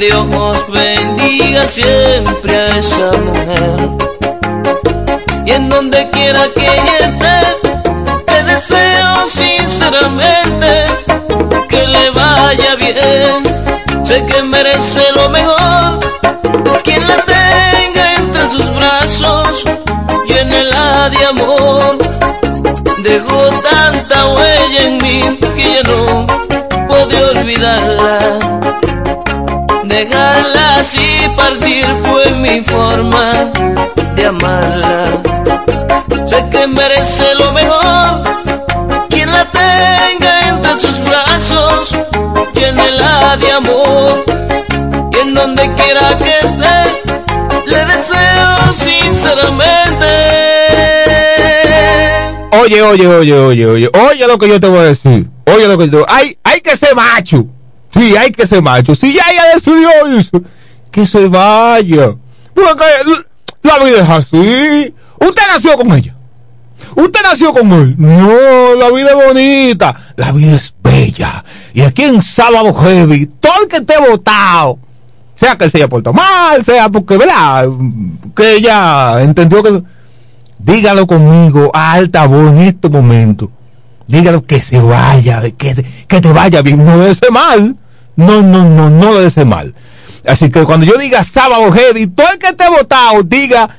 Dios bendiga siempre a esa mujer. Y en donde quiera que ella esté, te deseo sinceramente que le vaya bien. Sé que merece lo mejor, quien la tenga entre sus brazos, llénela de amor. Dejó tanta huella en mí que ya no pude olvidarla Dejarla así partir fue mi forma de amarla. Sé que merece lo mejor, quien la tenga entre sus brazos, llénela de amor. Y en donde quiera que esté, le deseo sinceramente. Oye, oye, oye, oye, oye, oye lo que yo te voy a decir. Oye lo que yo te voy a decir. Hay, hay que ser macho. Sí, hay que ser macho. Si ya ella decidió eso, que se vaya. Porque la vida es así. Usted nació con ella. Usted nació con él. No, la vida es bonita. La vida es bella. Y aquí en Sábado Heavy, todo el que esté votado, sea que se haya portado mal, sea porque, ¿verdad? Que ella entendió que... Dígalo conmigo a alta voz en este momento dígalo que se vaya, que, que te vaya bien, no desee mal. No, no, no, no le desee mal. Así que cuando yo diga sábado heavy, todo el que esté votado diga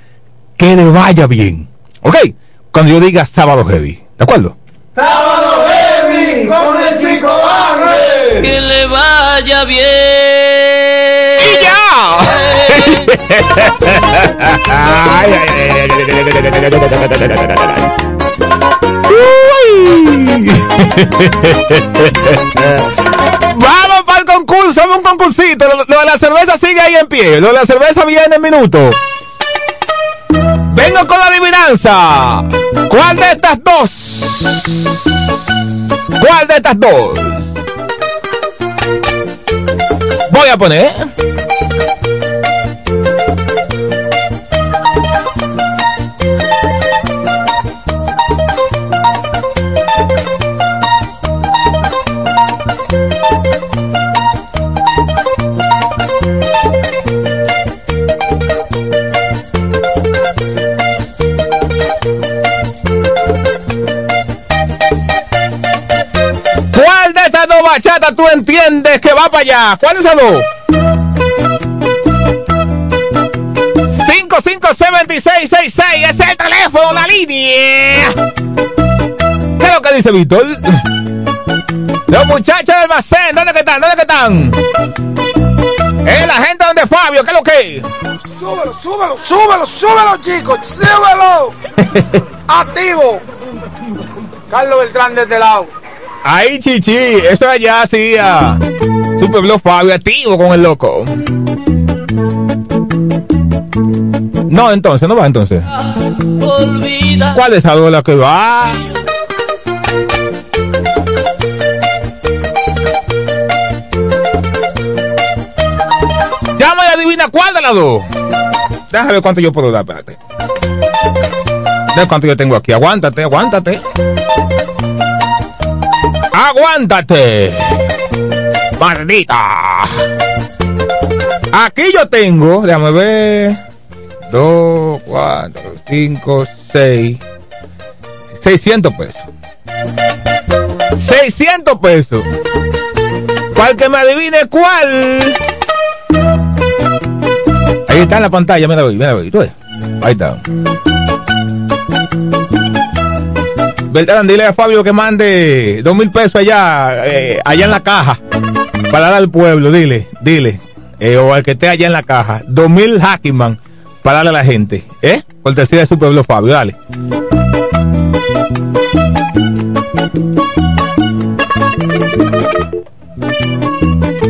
que le vaya bien. ¿Ok? Cuando yo diga sábado heavy. ¿De acuerdo? Sábado heavy con el chico Barre. Que le vaya bien. ¡Y ya! ay, Vamos concurso, un concursito. Lo, de la cerveza sigue ahí en pie. Lo de la cerveza viene en minuto. Vengo con la adivinanza. ¿Cuál de estas dos? ¿Cuál de estas dos? Voy a poner. Bachata tú entiendes que va para allá? ¿Cuál es el dos? 557666 es el teléfono, la línea. ¿Qué es lo que dice Víctor? Los muchachos del almacén, ¿dónde que están? ¿Dónde que están? ¿Eh, la gente donde Fabio? ¿Qué es lo que? Súbelo, súbelo, súbelo, súbelo, chicos, súbelo. Activo. Carlos Beltrán de este lado. Ahí, chichi, eso allá hacía Super Blow Fabio activo con el loco. No, entonces, no va entonces. ¿Cuál es la que va? Llama y adivina cuál de las dos. Déjame ver cuánto yo puedo dar, espérate. Déjame cuánto yo tengo aquí. Aguántate, aguántate. Aguántate. Maldita. Aquí yo tengo, déjame ver. 2, 4, 5, 6. 600 pesos. 600 pesos. ¿Cuál que me adivine cuál? Ahí está en la pantalla, mira, mira, mira. Ahí está. Beltrán, dile a Fabio que mande dos mil pesos allá, eh, allá en la caja, para dar al pueblo, dile, dile, eh, o al que esté allá en la caja, dos mil Hackman, para darle a la gente, ¿eh? Cortesía de su pueblo, Fabio, dale.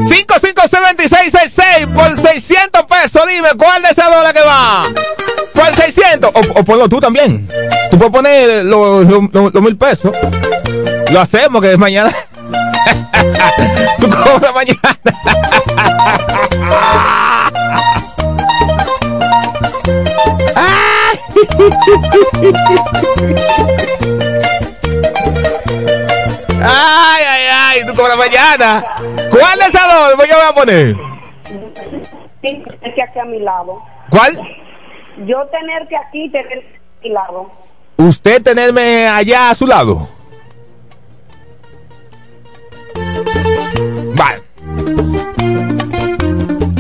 Cinco, cinco, seis, por 600 pesos, dime, ¿cuál de esa dólar que va? Por 600, o, o ponlo tú también. Tú puedes poner los, mil pesos. Lo hacemos que es mañana. Tú cobras mañana. Ay, ay, ay, tú cobras mañana. ¿Cuál es a dos? ¿Qué voy a poner? tener que aquí a mi lado. ¿Cuál? Yo tener que aquí tener a mi lado. Usted tenerme allá a su lado. Vale.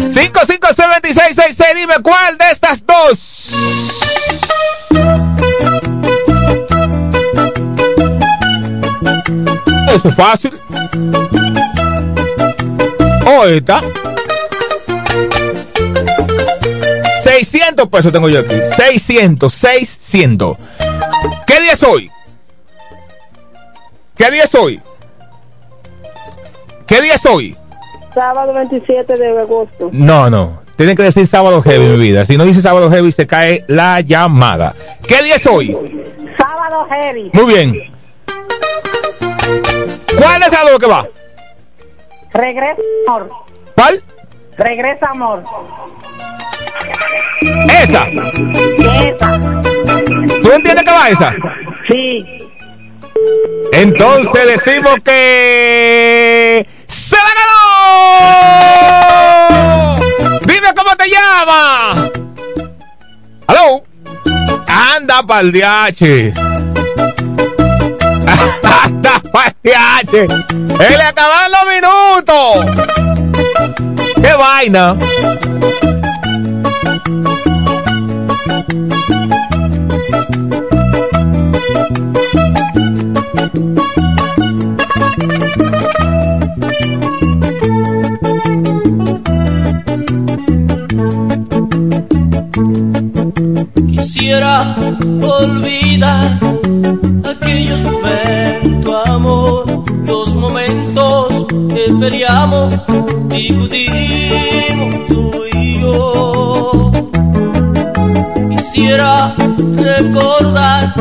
55666, dime cuál de estas dos. Eso es fácil. O esta. 600 pesos tengo yo aquí. 600, 600. ¿Qué día es hoy? ¿Qué día es hoy? ¿Qué día es hoy? Sábado 27 de agosto. No, no. Tienen que decir sábado heavy, mi vida. Si no dice sábado heavy, se cae la llamada. ¿Qué día es hoy? Sábado heavy. Muy bien. ¿Cuál es algo que va? Regresa amor. ¿Cuál? Regresa amor. Esa. Esa. ¿Tú entiendes que va esa? Sí. Entonces decimos que se la ganó. Dime cómo te llamas. ¿Aló? Anda pa'l DH. Anda pa'l DH. ¡Él le acaban los minutos! ¡Qué vaina! Quisiera olvidar aquellos momentos, amor, los momentos que peleamos, discutimos tú y yo. Quisiera recordar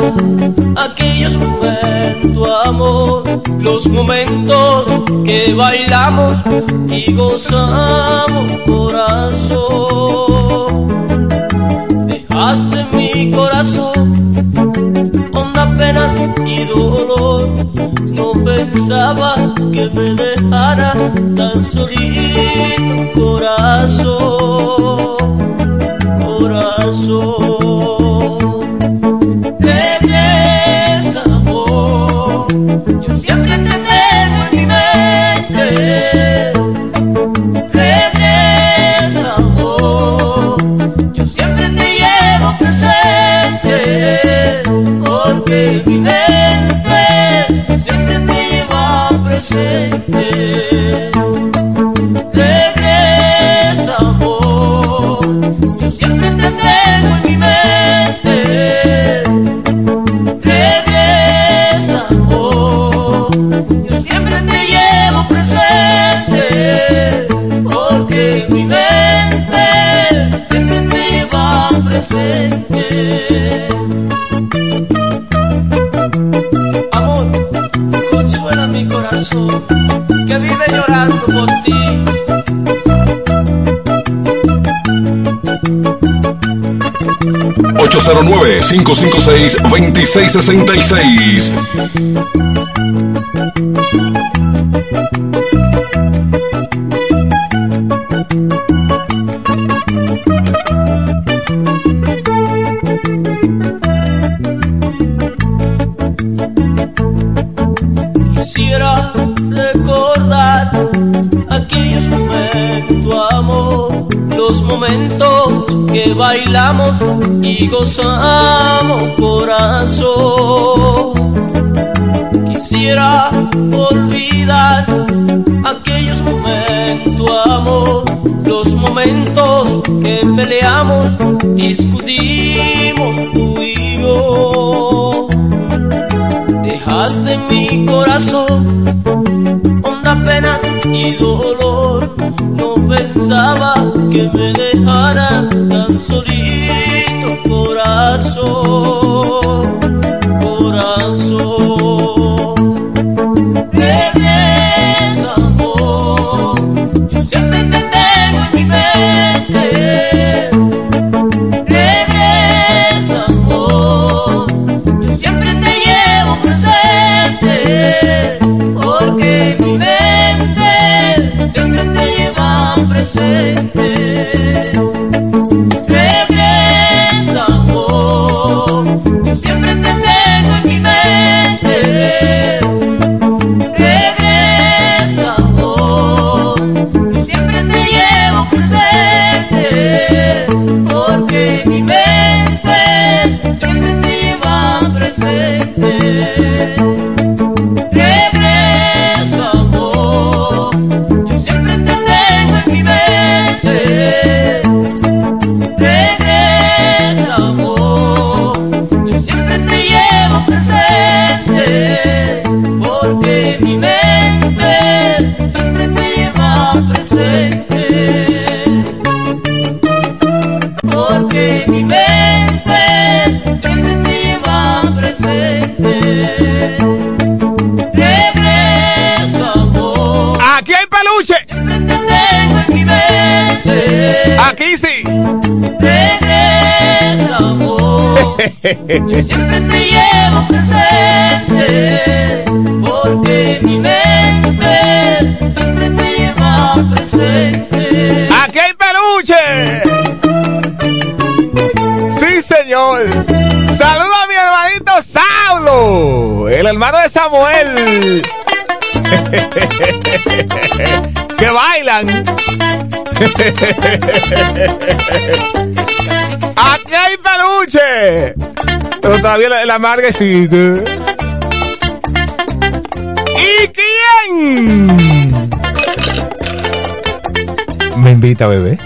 aquellos momentos, amor, los momentos que bailamos y gozamos, corazón. Dejaste mi corazón honda penas y dolor. No pensaba que me dejara tan solito, corazón, corazón. Regresa, amor, yo siempre te $809-556-2666. Y gozamos, corazón. Quisiera olvidar aquellos momentos, amor, los momentos que peleamos, discutimos tú y yo. Dejaste mi corazón honda penas y dolor. No pensaba que me dejara corazón, Yo siempre te llevo presente, porque mi mente siempre te lleva presente. ¡Aquí hay peluche! ¡Sí, señor! ¡Saludos a mi hermanito Saulo! El hermano de Samuel. ¡Que bailan! ¡Aquí hay peluche! Pero todavía la, la marguecita. ¿Y quién? ¿Me invita, bebé?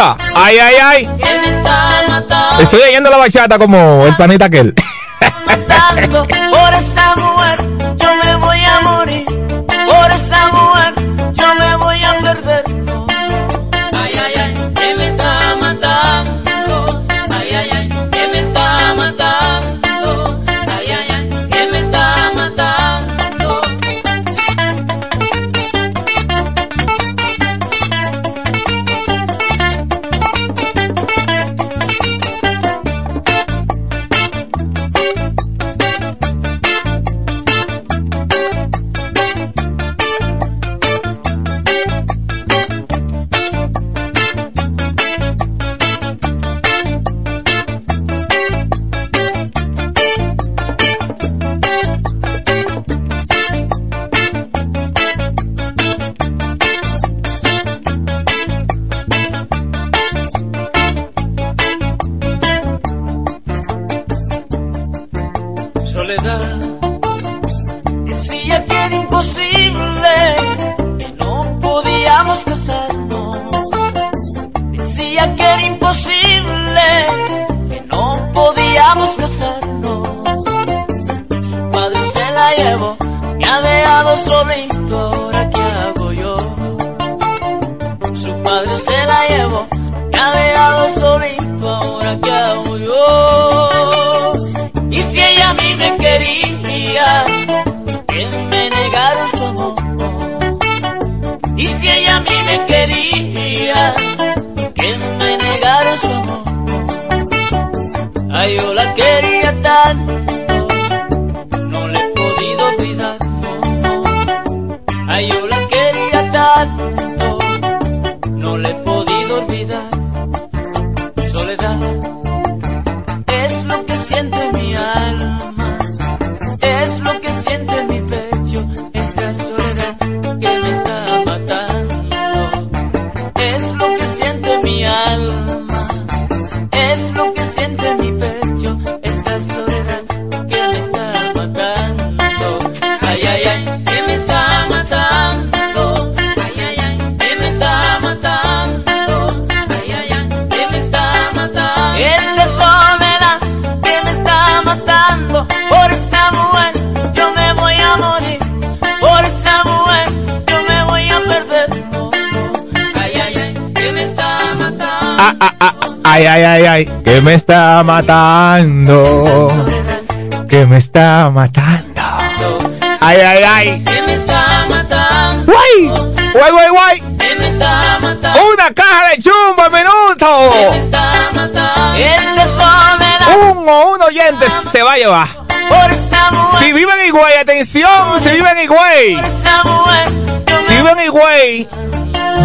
Ay, ay, ay. Estoy oyendo la bachata como el planeta aquel. Por yeah. Ay, ay, ay, que me está matando, que me está matando. Ay, ay, ay. Que me está matando. Guay, guay, guay, guay. Que me está matando. Una caja de chumbo al Que me minuto. está matando. El de soledad Un o un oyente se va a llevar. Si viven en Higüey, atención, si viven en Higüey. Si viven en Higüey,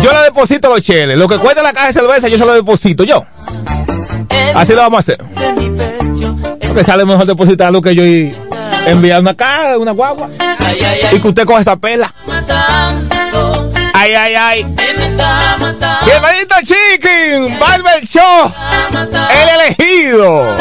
yo le deposito los cheles. Lo que cuesta la caja de cerveza, yo se lo deposito yo. Así lo vamos a hacer. Porque sale mejor depositarlo que yo y enviar una caja, una guagua. Y que usted coja esa pela. Matando. Ay, ay, ay. Bienvenido Chicken, Barber el elegido,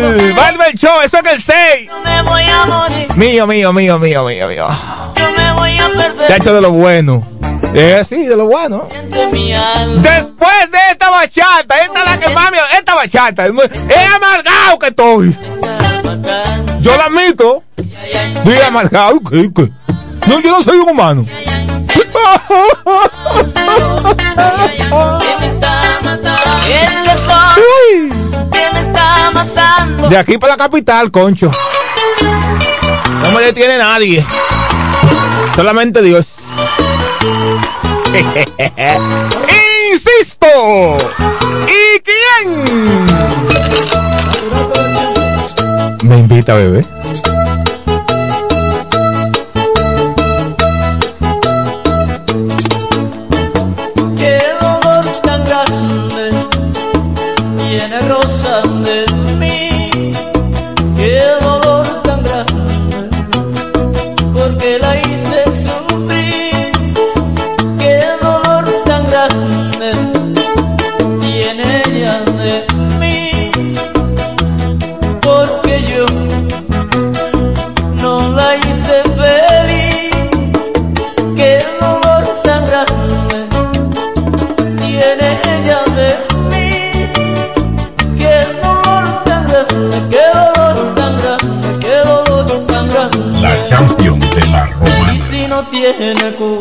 cartel, Barber Show, eso es el 6. Yo me voy a morir. Mío, mío, mío, mío, mío, mío. Yo me voy a perder. Ya hecho de lo bueno. Eh, sí, de lo bueno. Después de esta bachata, esta es la que mami, esta bachata, es amargado que estoy. Yo la admito. Estoy amargado, ¿qué, qué? No, yo no soy un humano. ay, matando. De aquí para la capital, concho. No me detiene nadie. Solamente Dios. Insisto. ¿Y quién? Me invita, bebé. Qué no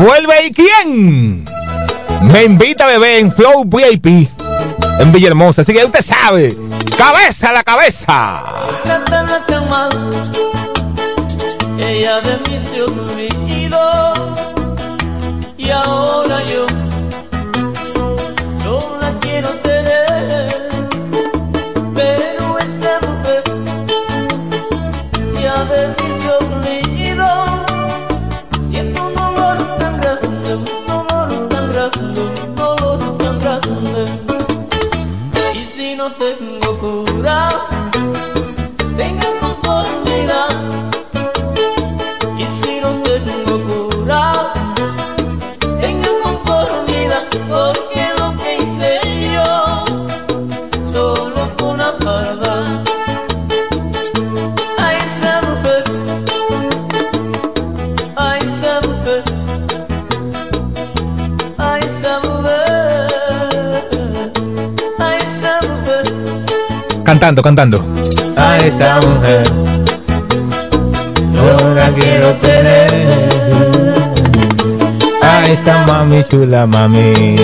vuelve y quién? Me invita a beber en Flow VIP en Villahermosa. Así que usted sabe, cabeza a la cabeza. Ella de Cantando, cantando. A esa mujer. Yo la quiero tener. A esa mami chula, mami.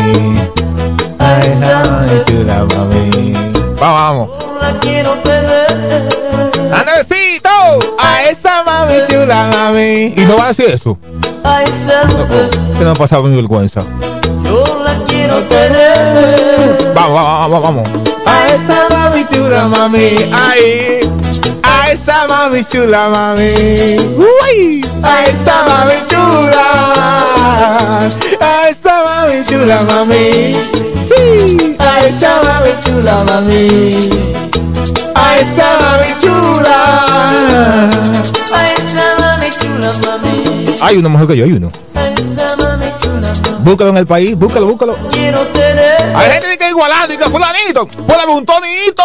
A esa mami chula, mami. Vamos, vamos. la quiero tener. Andresito, a esa mami chula, mami. Y no va a decir eso. A esa mujer, Que no ha pasado mi vergüenza. yo la quiero tener. Vamos, vamos, vamos, vamos. A esa mami chula, mami. Ay. A esa mami chula, mami. Uy. A esa mami chula. A esa mami chula, mami. Sí. A esa mami chula, mami. A esa mami chula. A esa mami chula, mami. Hay uno mejor que yo, hay uno. Búscalo en el país, búscalo, búscalo. Quiero tener. Hay gente y que fulanito. Póngame un tonito.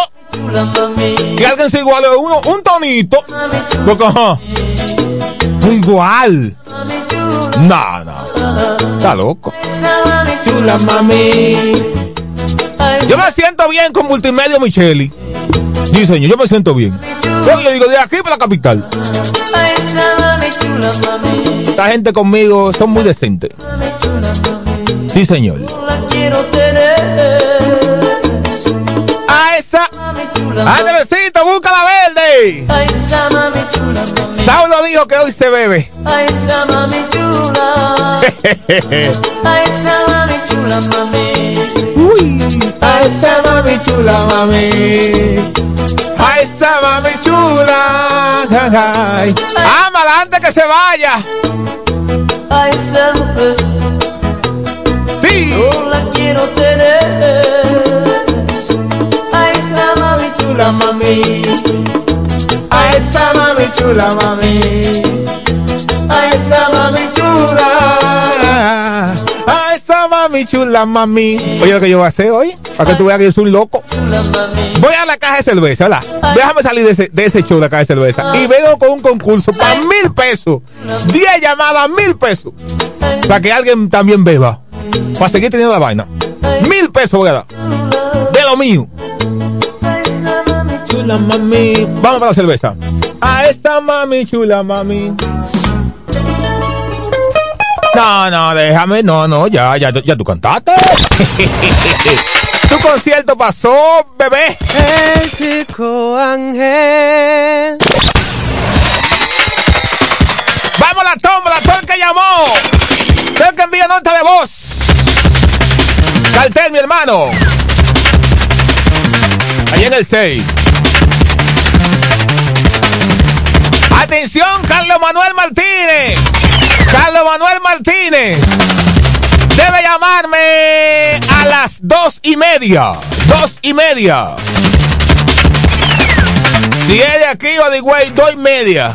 Que alguien se iguale uno, un tonito. Porque, ajá. Igual. No, no. Está loco. Yo me siento bien con Multimedia Micheli. Sí, señor, yo me siento bien. Yo le digo, de aquí para la capital. Esta gente conmigo son muy decentes. Sí, señor. Andresito, busca la verde. A esa mami chula, mami. Saulo dijo que hoy se bebe. A esa mami chula. A esa mami chula, mami. Uy, a esa mami chula, mami. A esa mami chula. Ay. Ámala antes que se vaya. A esa mujer. Chula, mami. A esa mami chula, mami. A esa mami chula. A esa mami chula, mami. Oye, lo que yo voy a hacer hoy, para que tú veas que yo soy un loco. Voy a la caja de cerveza, ¿verdad? Déjame salir de ese, de la caja de cerveza. Y vengo con un concurso para mil pesos. Diez llamadas, mil pesos. Para que alguien también beba. Para seguir teniendo la vaina. Mil pesos voy a dar. De lo mío. Chula mami. Vamos para la cerveza. A esta mami chula mami. No, no, déjame, no, no, ya, ya, ya tú cantaste. tu concierto pasó, bebé. El chico Ángel. Vamos a la tómbola, todo el que llamó. Todo el que envía nota de voz. Cartel, mi hermano. Ahí en el 6. Atención, Carlos Manuel Martínez. Carlos Manuel Martínez. Debe llamarme a las dos y media. Dos y media. Si es de aquí o de Higüey, dos y media.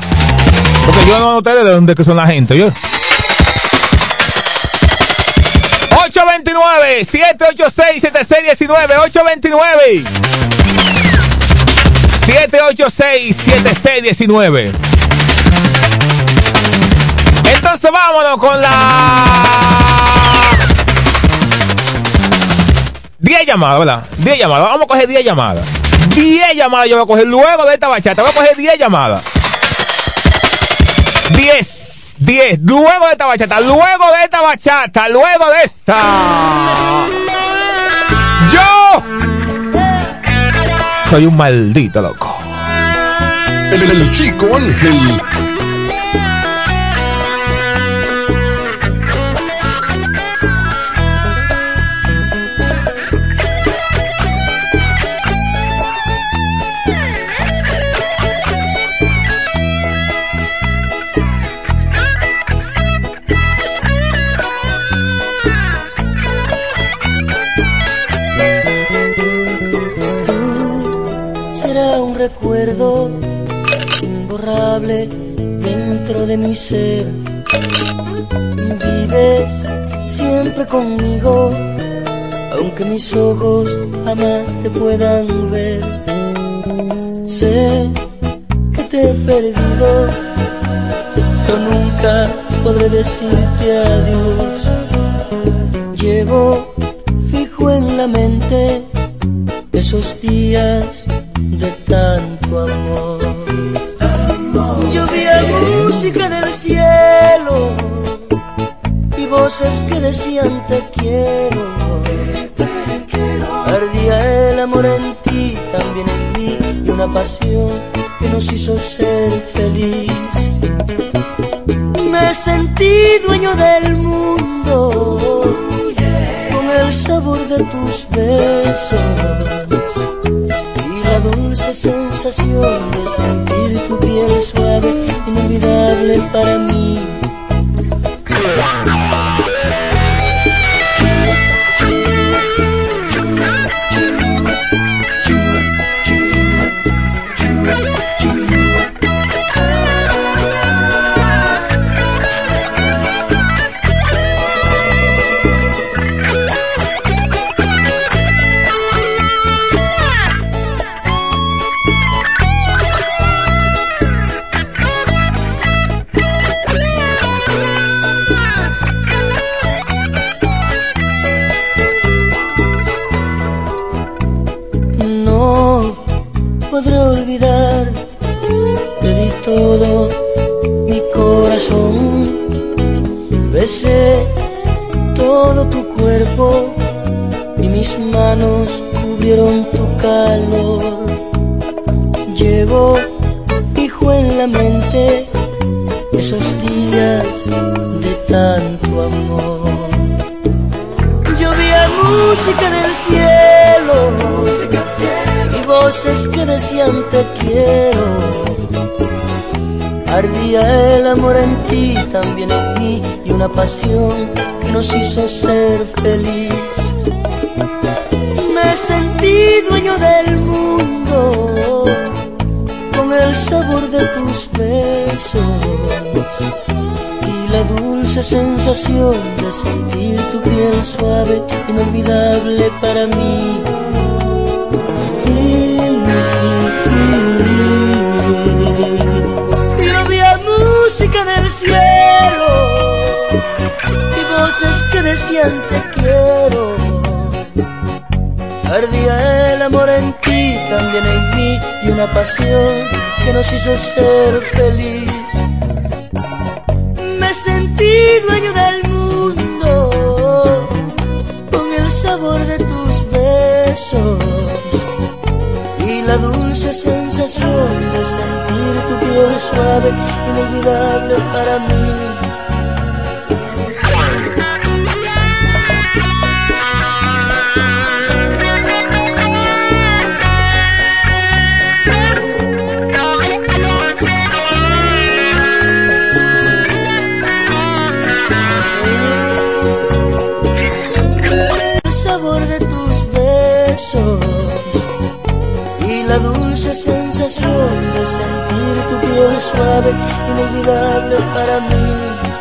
Porque yo no noté de dónde son la gente, yo. 829-786-7619. 829. 786-7619. Entonces vámonos con la... 10 llamadas, ¿verdad? 10 llamadas. Vamos a coger 10 llamadas. 10 llamadas yo voy a coger luego de esta bachata. Voy a coger 10 llamadas. 10, 10, luego de esta bachata, luego de esta bachata, luego de esta. Yo soy un maldito loco. El, el chico Ángel. Dentro de mi ser. Vives siempre conmigo, aunque mis ojos jamás te puedan ver. Sé que te he perdido, pero nunca podré decirte adiós. Llevo fijo en la mente esos días música del cielo y voces que decían te quiero. Perdía el amor en ti, también en mí, y una pasión que nos hizo ser feliz. Me sentí dueño del mundo con el sabor de tus besos dulce sensación de sentir tu piel suave, inolvidable para mí. Una pasión que nos hizo ser feliz. Me sentí dueño del mundo con el sabor de tus besos y la dulce sensación de sentir tu piel suave, inolvidable para mí. Música del cielo y voces que decían te quiero. Ardía el amor en ti, también en mí, y una pasión que nos hizo ser feliz. Me sentí dueño del mundo con el sabor de tus besos y la dulce sensación de sentir tu piel suave, inolvidable para mí. La dulce sensación de sentir tu piel suave, inolvidable para mí.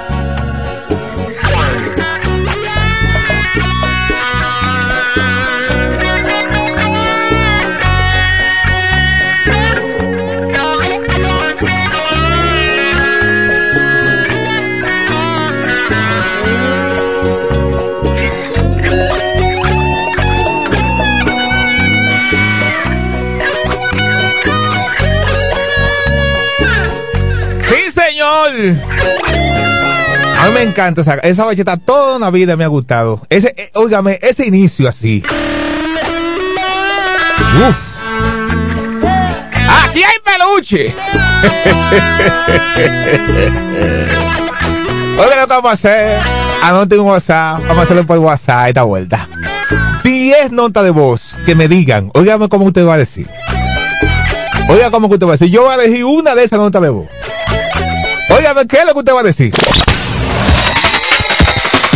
A mí me encanta esa, esa bachata, toda una vida me ha gustado. Ese, eh, óigame, ese inicio así. Uf. Aquí hay peluche. Oiga lo que vamos a hacer. Anoten un WhatsApp. Vamos a hacerlo por WhatsApp esta vuelta. 10 notas de voz que me digan. Óigame cómo usted va a decir. Oiga cómo usted va a decir. Yo voy a elegir una de esas notas de voz. ¿Qué es lo que usted va a decir?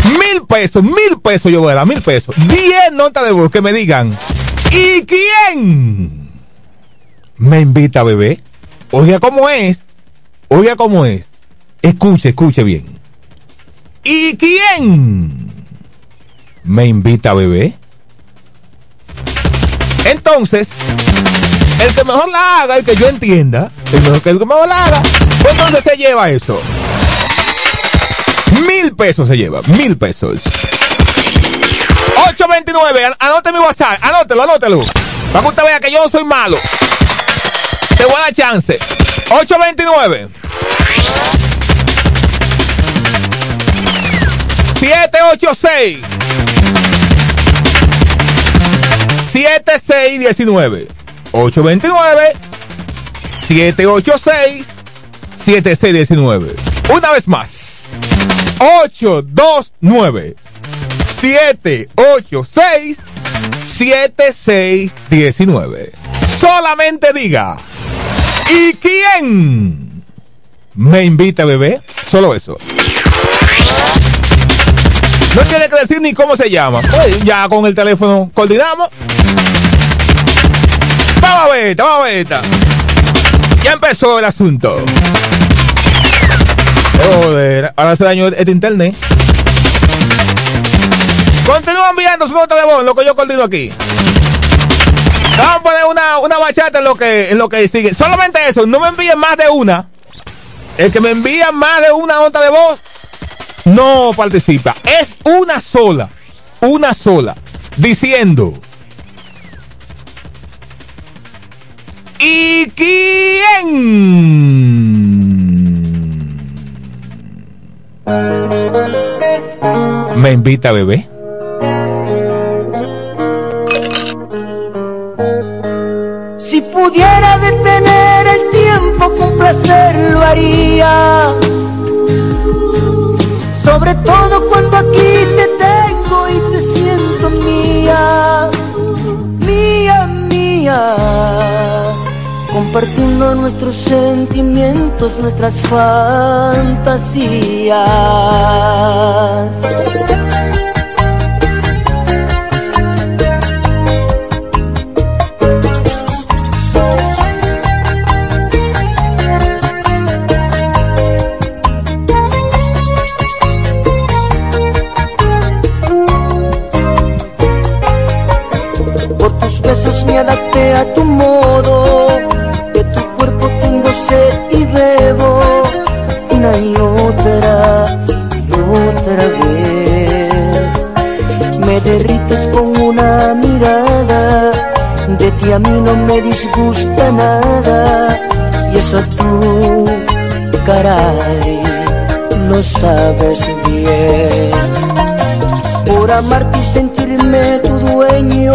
Mil pesos, mil pesos yo voy a dar, mil pesos. Diez notas de voz que me digan. ¿Y quién me invita a beber? Oiga cómo es. Oiga cómo es. Escuche, escuche bien. ¿Y quién me invita a beber? Entonces, el que mejor la haga, el que yo entienda, el, mejor- el que mejor la haga, entonces se lleva eso. Mil pesos se lleva, mil pesos. 829, an- anote mi WhatsApp, anótelo, anótelo. Para que usted vea que yo no soy malo. Te voy a dar chance. 829 786 7619 829 786 7619 Una vez más 829 786 7619 Solamente diga ¿Y quién me invita a beber? Solo eso. No tiene que decir ni cómo se llama. Pues ya con el teléfono coordinamos. Vamos a ver, vamos a ver. Ya empezó el asunto. Joder, ahora se dañó este internet. Continúa enviando su nota de voz, lo que yo coordino aquí. Vamos a poner una, una bachata en lo que en lo que sigue. Solamente eso, no me envíen más de una. El que me envía más de una nota de voz no participa. Es una sola. Una sola. Diciendo. ¿Y quién? Me invita bebé. Si pudiera detener el tiempo con placer lo haría. Sobre todo cuando aquí te tengo y te siento mía, mía, mía. Compartiendo nuestros sentimientos, nuestras fantasías. Por tus besos me adapté a tu ti a mí no me disgusta nada y eso tú, caray, lo sabes bien. Por amarte y sentirme tu dueño,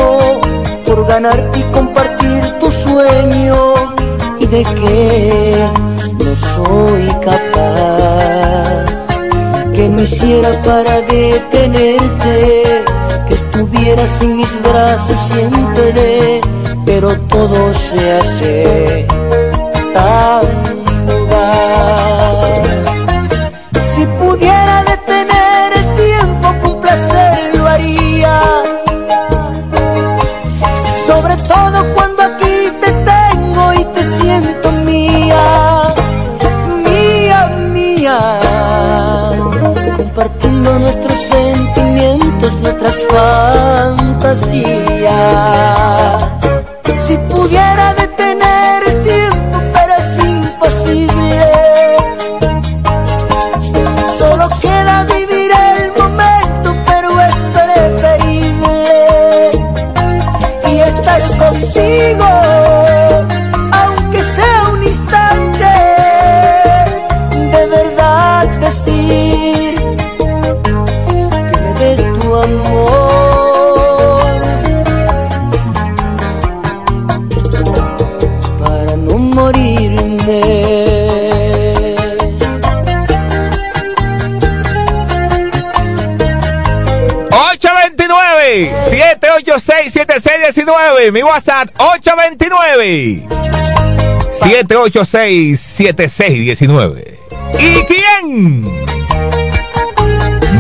por ganarte y compartir tu sueño, y de que no soy capaz, que no hiciera para detenerte, que estuvieras en mis brazos siempre, pero todo se hace tan fugaz. 829-786-7619. Mi WhatsApp 829 786-7619. ¿Y quién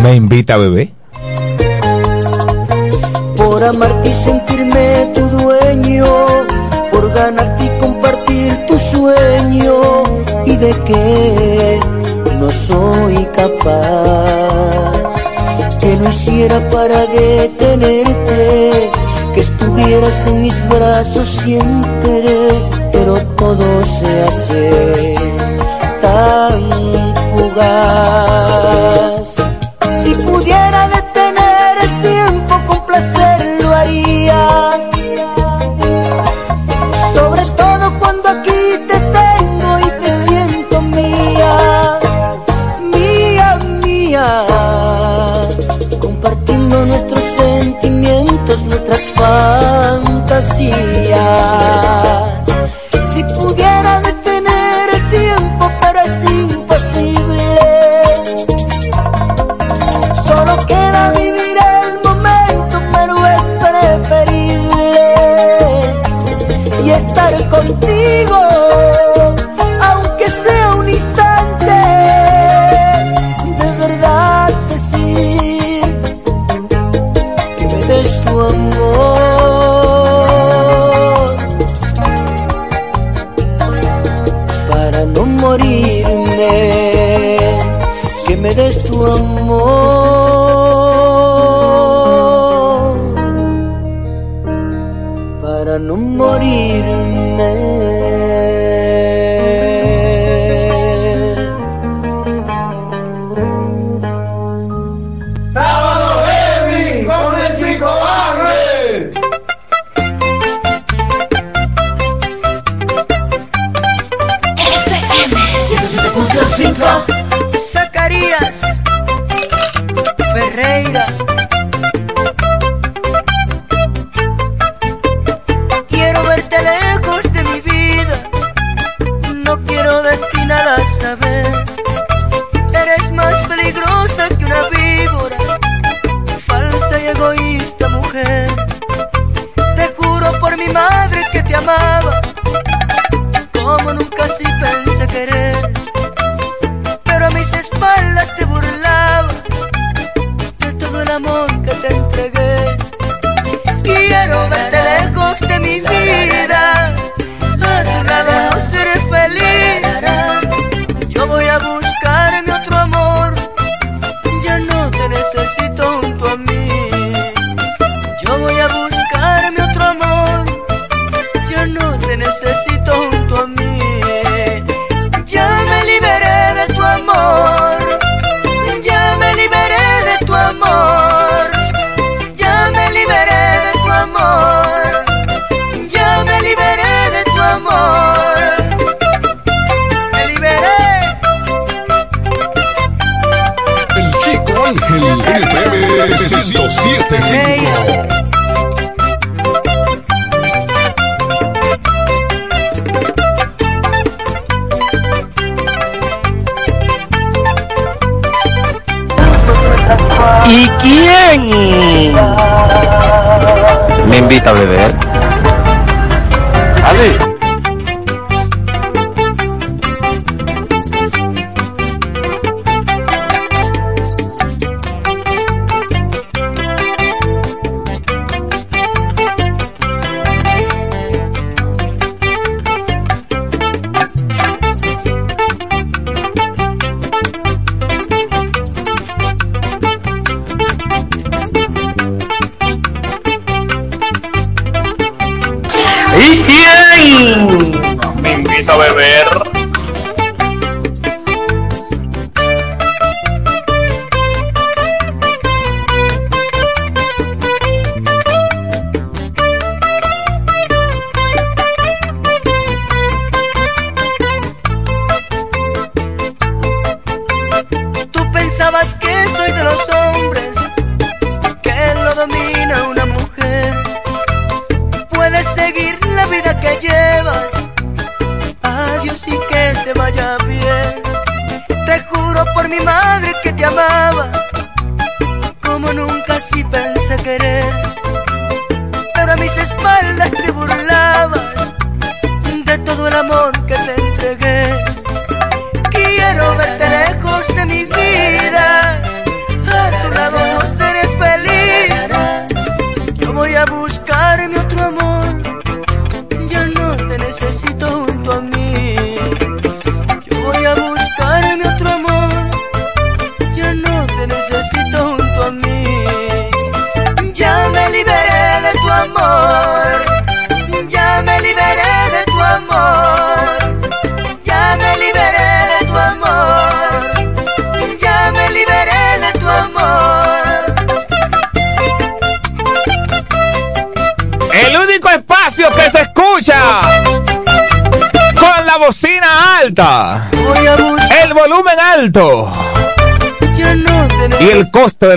me invita a bebé? por amarte y sentirme tu dueño, por ganarte y compartir tu sueño, y de que no soy capaz, que no hiciera para detenerte, estuvieras en mis brazos siempre, pero todo se hace tan fugaz. Si pudiera las fantasías.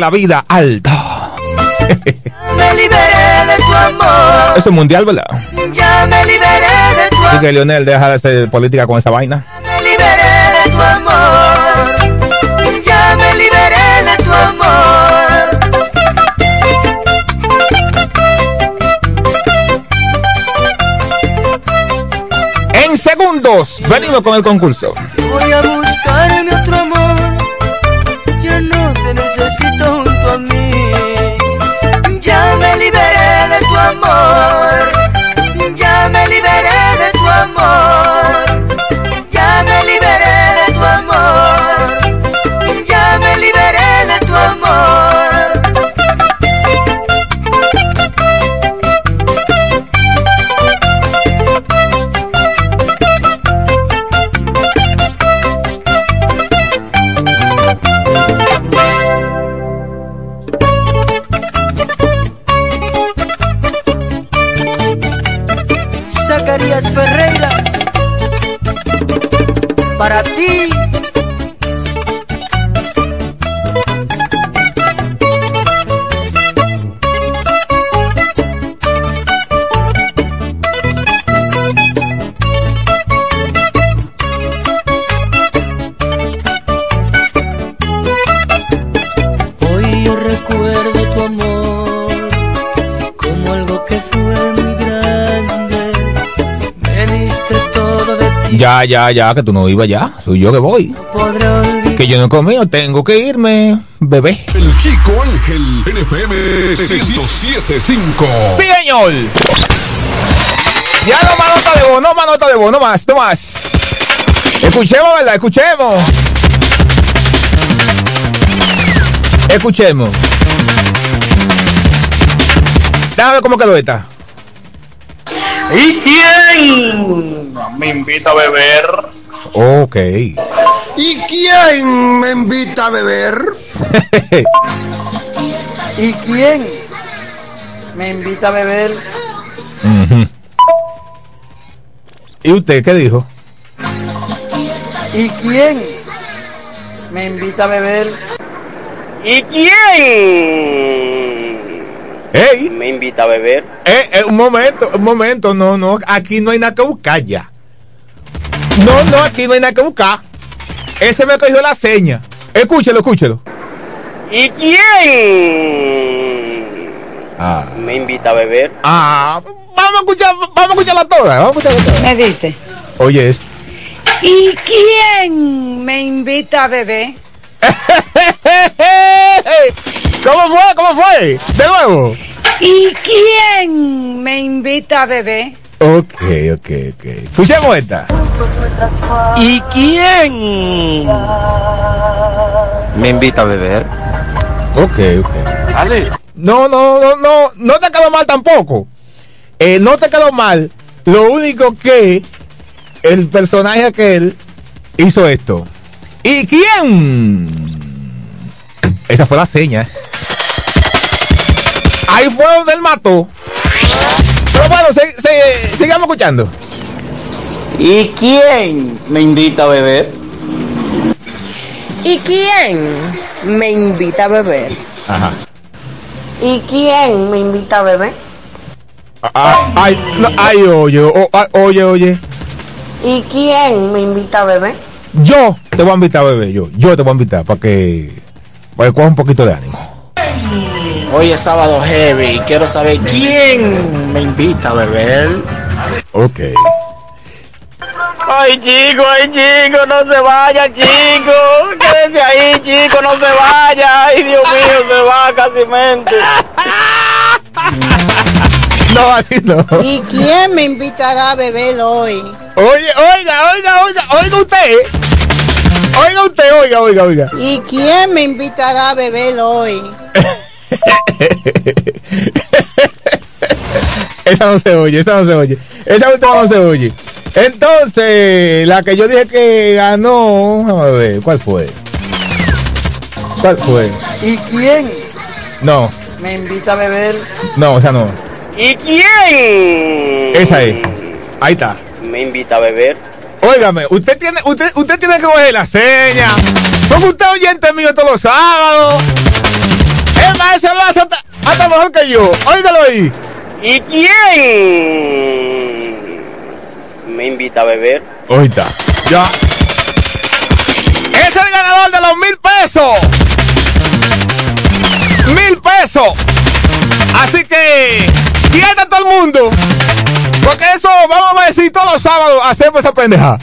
La vida alto. Me liberé de tu amor. Eso es mundial, ¿verdad? Ya me liberé de tu amor. que Lionel deja de hacer política con esa vaina. Me liberé de tu amor. Ya me liberé de tu amor. En segundos, venimos con el concurso. Voy a amor. Ya, ya, ya, que tú no ibas ya. Soy yo que voy. Que yo no he comido, tengo que irme, bebé. El Chico Ángel NFM 1075. ¡Sí, señor! Ya no más nota de voz, no más nota de voz, no más, no más. Escuchemos, ¿verdad? Escuchemos. Escuchemos. Déjame ver cómo quedó esta. ¿Y quién me invita a beber? Ok. ¿Y quién me invita a beber? ¿Y quién me invita a beber? ¿Y usted qué dijo? ¿Y quién me invita a beber? ¿Y quién ¡Ey! me invita a beber? Eh, eh, un momento, un momento, no, no, aquí no hay nada que buscar ya. No, no, aquí no hay nada que buscar. Ese me cogió la seña. Escúchelo, escúchelo. ¿Y quién Ah, me invita a beber? ah, vamos a escuchar, vamos a escucharla toda, vamos a escucharla toda. Me dice, Oye, eso. ¿y quién me invita a beber? ¿Cómo fue? ¿Cómo fue? De nuevo. ¿Y quién me invita a beber? Ok, ok, ok. Escuchemos esta. ¿Y quién me invita a beber? Ok, ok. Dale. No, no, no, no, no te quedó mal tampoco. Eh, no te quedó mal. Lo único que el personaje aquel hizo esto. ¿Y quién? Esa fue la seña. Ahí fue donde él mató. Pero bueno, se- se- sigamos escuchando. ¿Y quién me invita a beber? ¿Y quién me invita a beber? Ajá. ¿Y quién me invita a beber? Ah, ay, no, ay, oye, o- ay, oye, oye. ¿Y quién me invita a beber? Yo te voy a invitar, bebé. Yo, yo te voy a invitar para que, para que coja un poquito de ánimo. Hoy es sábado heavy y quiero saber quién me invita a beber. Ok. Ay, chico, ay, chico, no se vaya, chico. Quédese ahí, chico, no se vaya. Ay, Dios mío, se va casi mente. No, así no. ¿Y quién me invitará a beber hoy? Oye, oiga, oiga, oiga, oiga usted. Oiga usted, oiga, oiga, oiga. ¿Y quién me invitará a beber hoy? esa no se oye, esa no se oye. Esa última no se oye. Entonces, la que yo dije que ganó, vamos a ver, ¿cuál fue? ¿Cuál fue? ¿Y quién No, me invita a beber? no, esa no. ¿Y quién? Esa es. Ahí está. Me invita a beber. Óigame, usted tiene, usted, usted tiene que coger la seña. Porque usted oyente mío todos los sábados. Es más, ese lo hace hasta, hasta mejor que yo. Óigalo ahí. ¿Y quién me invita a beber? Ahorita. Ya. Es el ganador de los mil pesos. Mil pesos. Así que, quieta todo el mundo. Porque eso, vamos a decir, todos los sábados hacemos esa pendeja.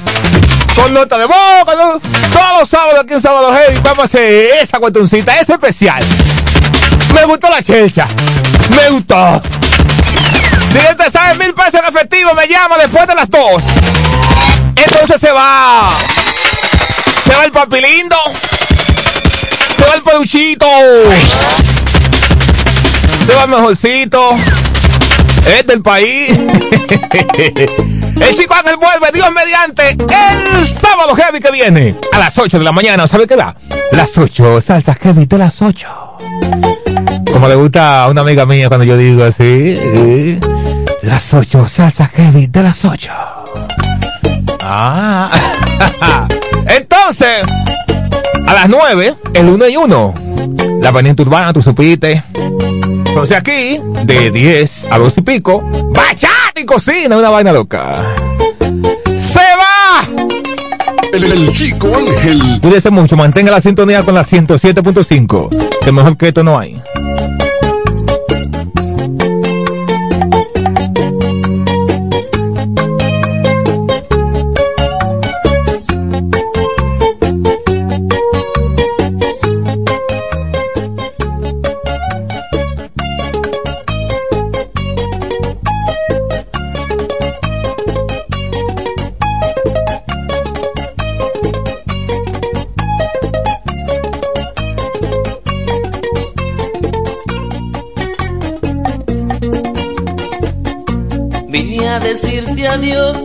Con nota de no- todos los sábados aquí en Sábado Heavy vamos a hacer esa cuentoncita, ese especial. Me gustó la chelcha. Me gustó. Si usted sabe mil pesos en efectivo, me llama después de las dos. Entonces se va. Se va el papilindo. Se va el peluchito. Se va el mejorcito. Es del país. El chico Ángel vuelve, Dios mediante, el sábado heavy que viene. A las 8 de la mañana, ¿sabe qué va? Las 8, salsa heavy de las 8. Como le gusta a una amiga mía cuando yo digo así. eh, Las 8, salsa heavy de las 8. Ah. Entonces, a las 9, el 1 y 1. La pendiente urbana, tú supiste. Entonces aquí, de 10 a 2 y pico, bachata y cocina, una vaina loca. ¡Se va! El, el chico Ángel. Cuídese mucho, mantenga la sintonía con la 107.5. Que mejor que esto no hay. Decirte adiós.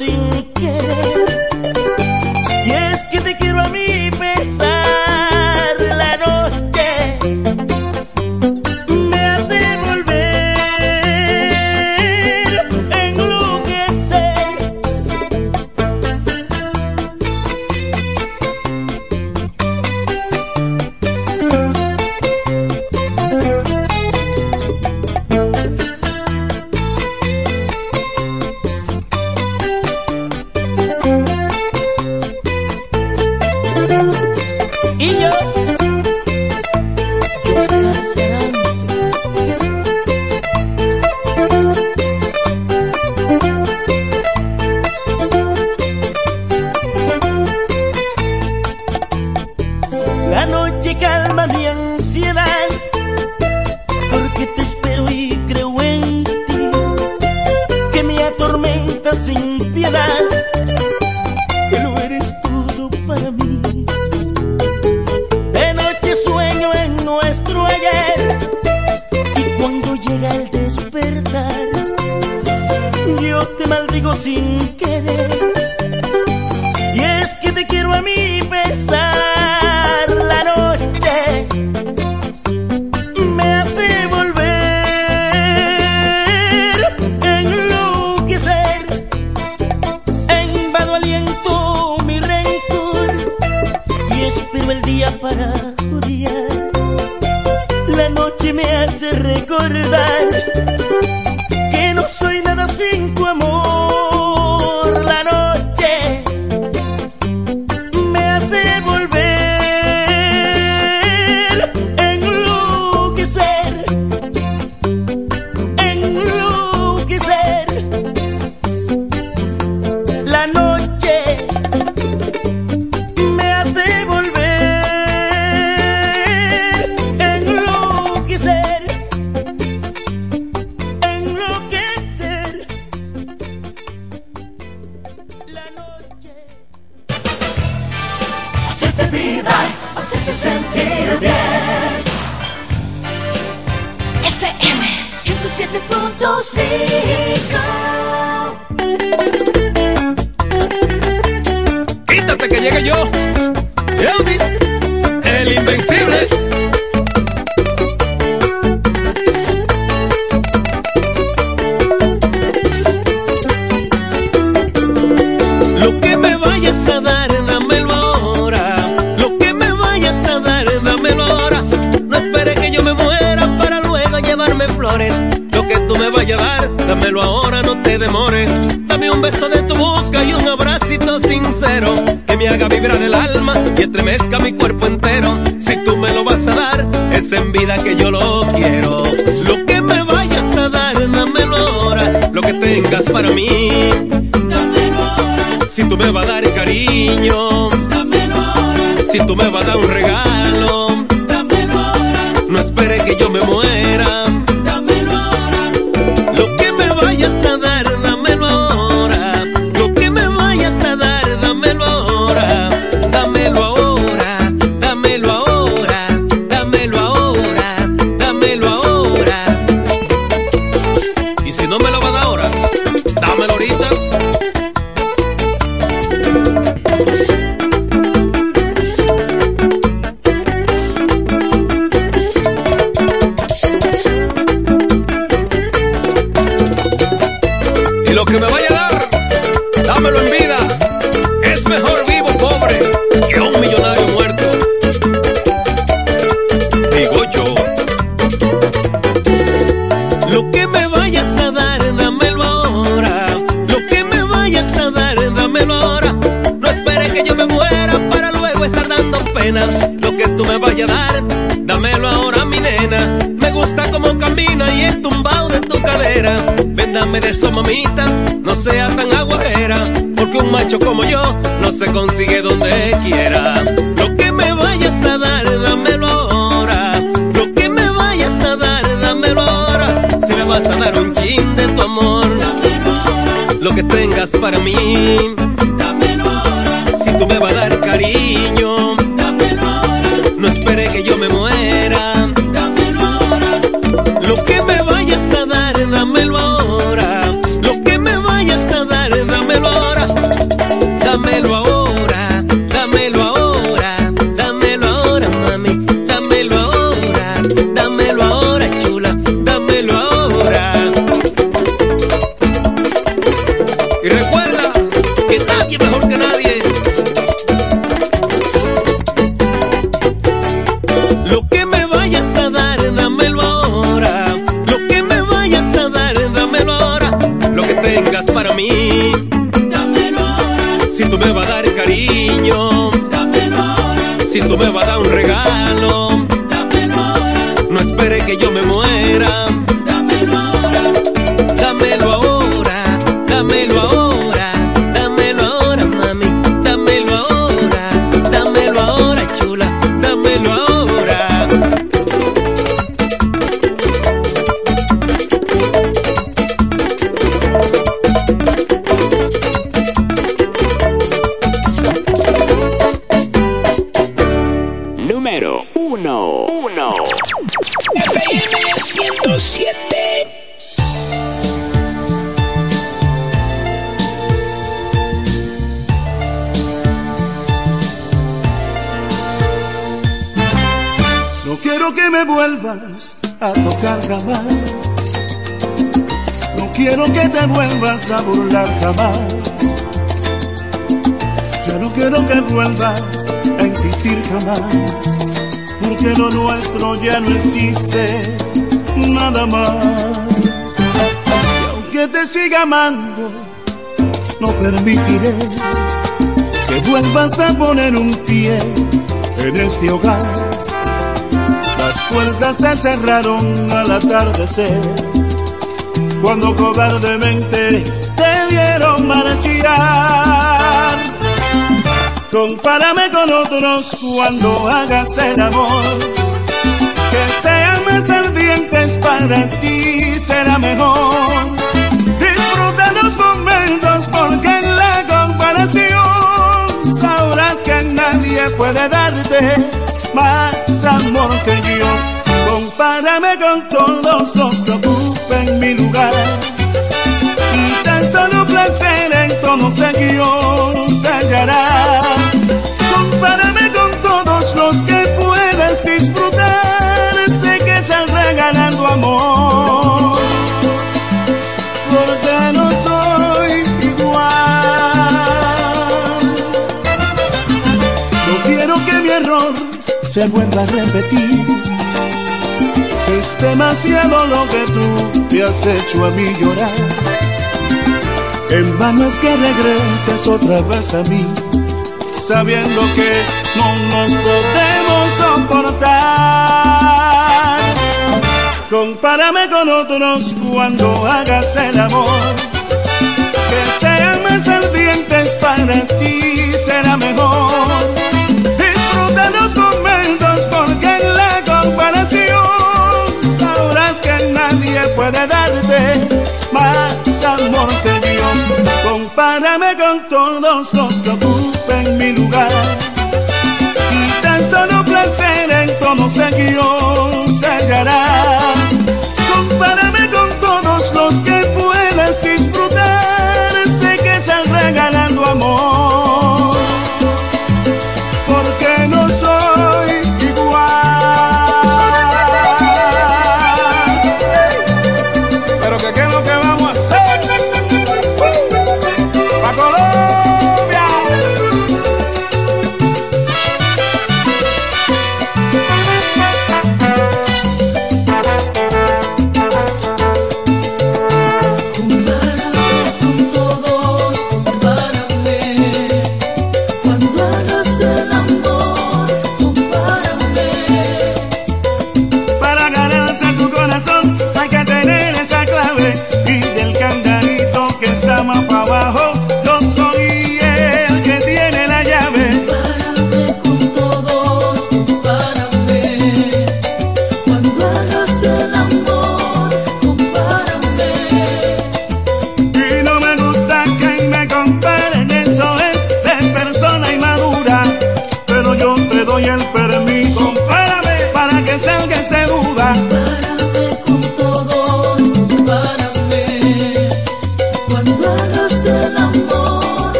Sin ya no existe nada más. Y aunque te siga amando, no permitiré que vuelvas a poner un pie en este hogar. Las puertas se cerraron al atardecer cuando cobardemente te vieron marchar. Compárame con otros cuando hagas el amor, ardientes para ti será mejor. Disfruta los momentos porque en la comparación sabrás que nadie puede darte más amor que yo. Compárame con todos los que ocupen mi lugar. Y tan solo placer en todos ellos hallarás. Compárame se vuelva a repetir. Es demasiado lo que tú te has hecho a mí llorar. En vano es que regreses otra vez a mí, sabiendo que no nos podemos soportar. Compárame con otros cuando hagas el amor, que sean más ardientes para ti será mejor. Disfruta puede darte más amor que yo. Compárame con todos los que ocupen mi lugar y tan solo placer en todos ellos hallarás. Compárame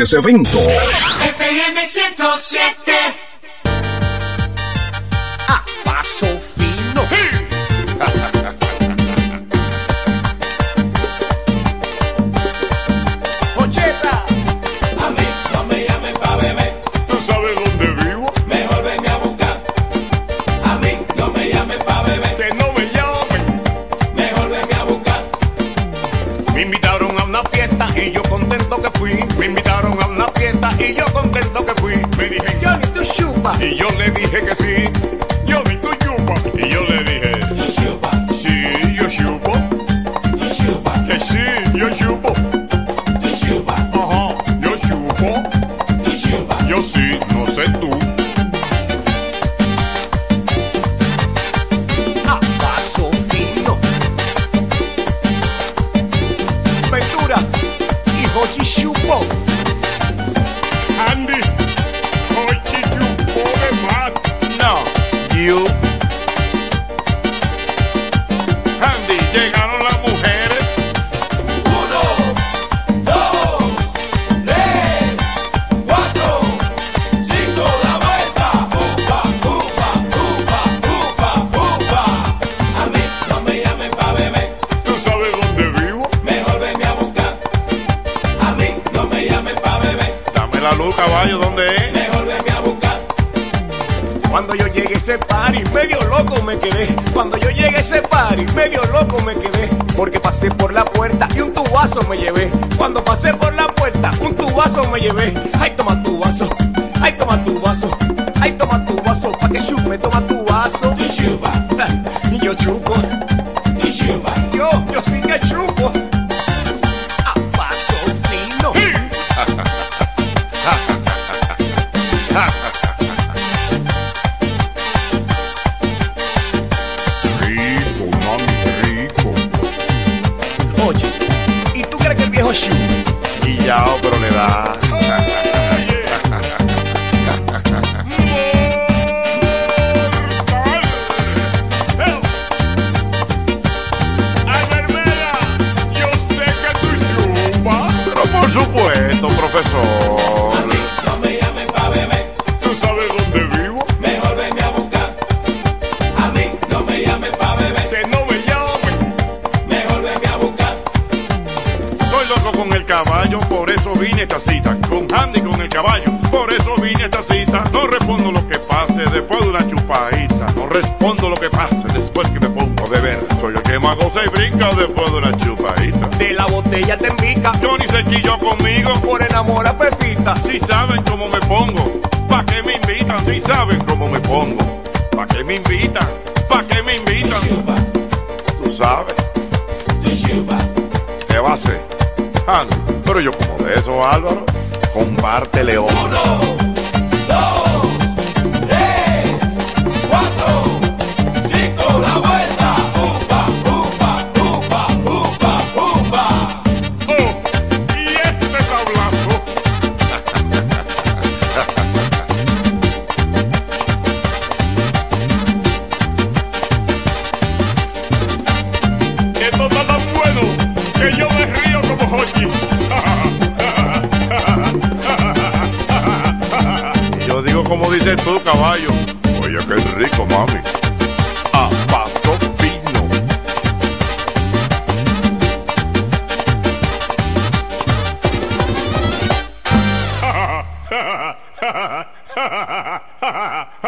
grandes eventos.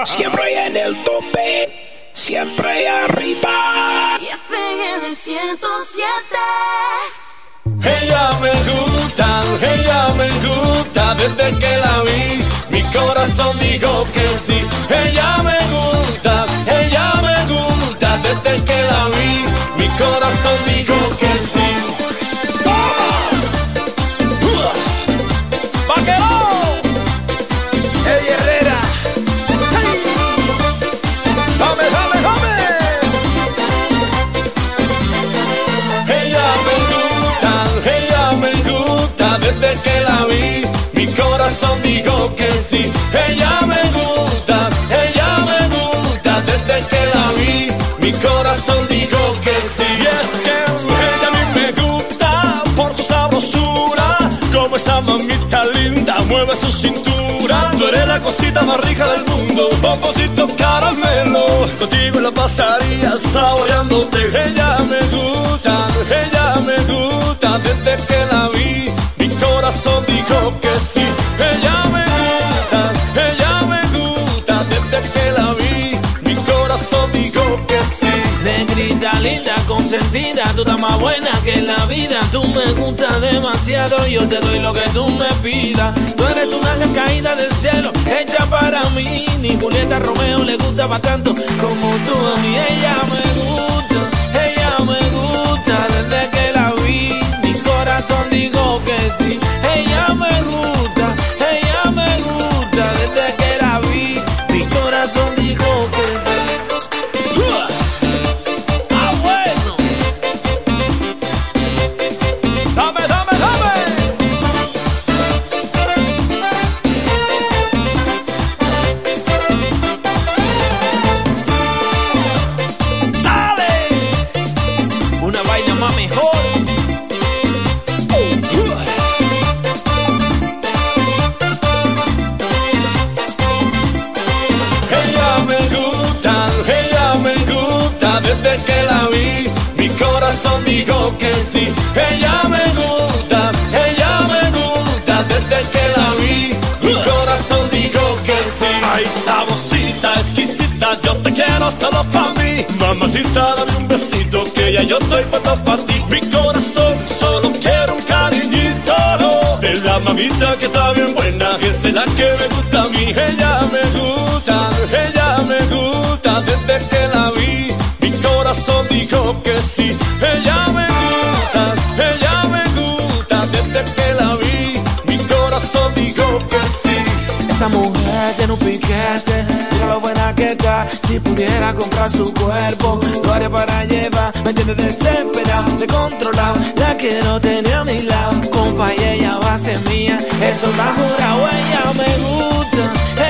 Siempre en el tope, siempre arriba. Ella me gusta, ella me gusta, desde que la vi, mi corazón dijo que sí. Ella me gusta, ella me gusta que sí. Ella me gusta, ella me gusta. Desde que la vi, mi corazón digo que sí. Y es que ella a mí me gusta por su sabrosura. Como esa mamita linda mueve su cintura. Tú eres la cosita más rica del mundo. Pomposito caramelo. Contigo la pasaría saboreándote. Ella me gusta, ella me gusta. Desde que la vi, mi corazón digo consentida, tú estás más buena que la vida. Tú me gustas demasiado, yo te doy lo que tú me pidas. Tú eres una caída del cielo, hecha para mí. Ni Julieta Romeo le gustaba tanto como tú a mí. Ella me gusta, ella me gusta desde que la vi. Mi corazón dijo que sí. yo estoy puesto para ti. Mi corazón solo quiero un cariñito de la mamita que está bien buena, que es la que me gusta a mí. Ella me gusta, ella me gusta desde que la vi. Mi corazón dijo que sí. Ella me gusta, ella me gusta desde que la vi. Mi corazón dijo que sí. Esa mujer tiene un piquete, mira lo buena que está comprar su cuerpo. Lo haré para llevar, me tiene desesperado, descontrolado. La no tenía a mi lado, compa, y ella va a ser mía. Eso está jurado, ella me gusta.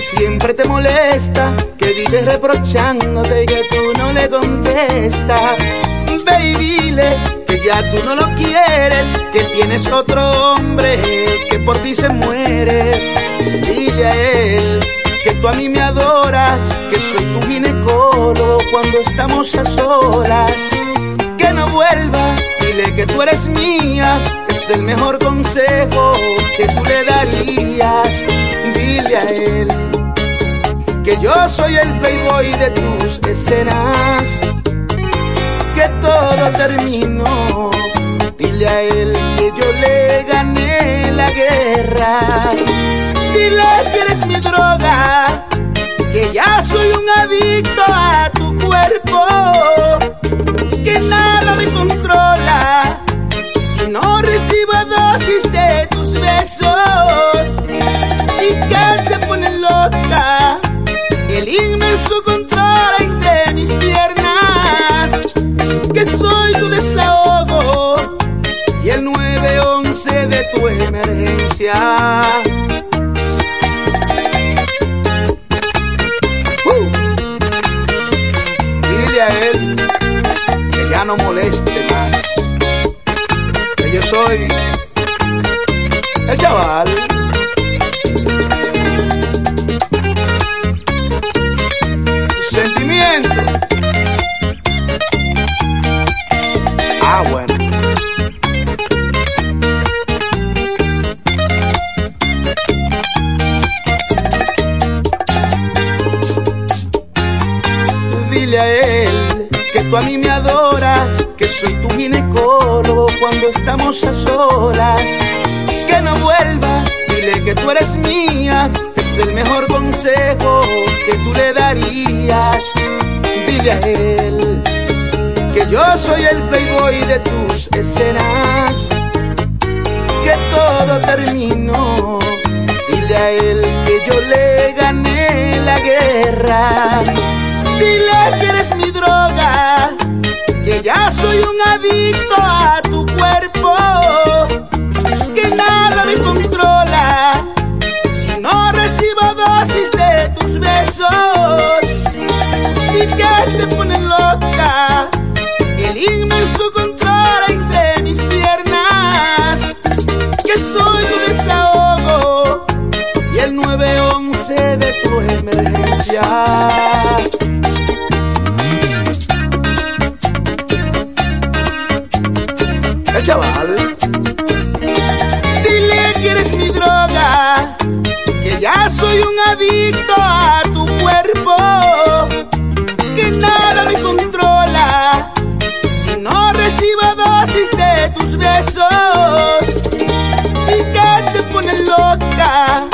Siempre te molesta, que vives reprochándote y que tú no le contestas. Ve y dile que ya tú no lo quieres, que tienes otro hombre que por ti se muere. Dile a él que tú a mí me adoras, que soy tu ginecólogo cuando estamos a solas. Que no vuelva, dile que tú eres mía, el mejor consejo que tú le darías. Dile a él que yo soy el playboy de tus escenas, que todo terminó. Dile a él que yo le gané la guerra. Dile que eres mi droga, que ya soy un adicto a tu cuerpo, que nada me controla. Si no recibo dosis de tus besos. Y que te ponen loca, el inmenso control entre mis piernas, que soy tu desahogo y el 911 de tu emergencia. Dile a él que ya no moleste soy el chaval. Sentimiento. Ah, bueno. Estamos a solas. Que no vuelva, dile que tú eres mía, es el mejor consejo que tú le darías. Dile a él que yo soy el playboy de tus escenas, que todo terminó. Dile a él que yo le gané la guerra. Dile que eres mi droga, que ya soy un adicto a tu que nada me controla. Si no recibo dosis de tus besos y que te ponen loca, el inmenso control entre mis piernas, que soy tu desahogo y el 911 de tu emergencia. Dile que eres mi droga, que ya soy un adicto a tu cuerpo, que nada me controla. Si no recibo dosis de tus besos y que te ponen loca,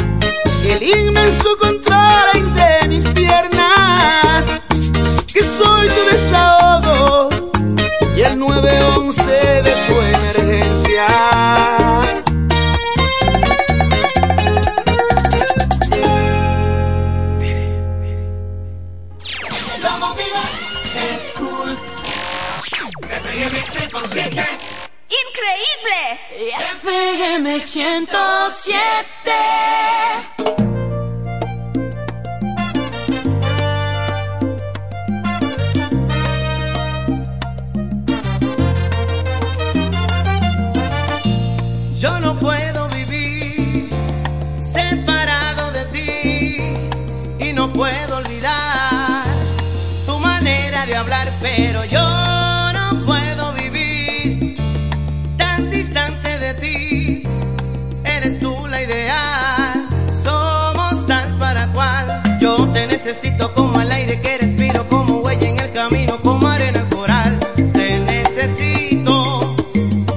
necesito como el aire que respiro, como huella en el camino, como arena al coral. Te necesito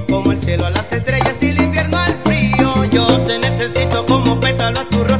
como el cielo a las estrellas y el invierno al frío. Yo te necesito como pétalo a su rosa,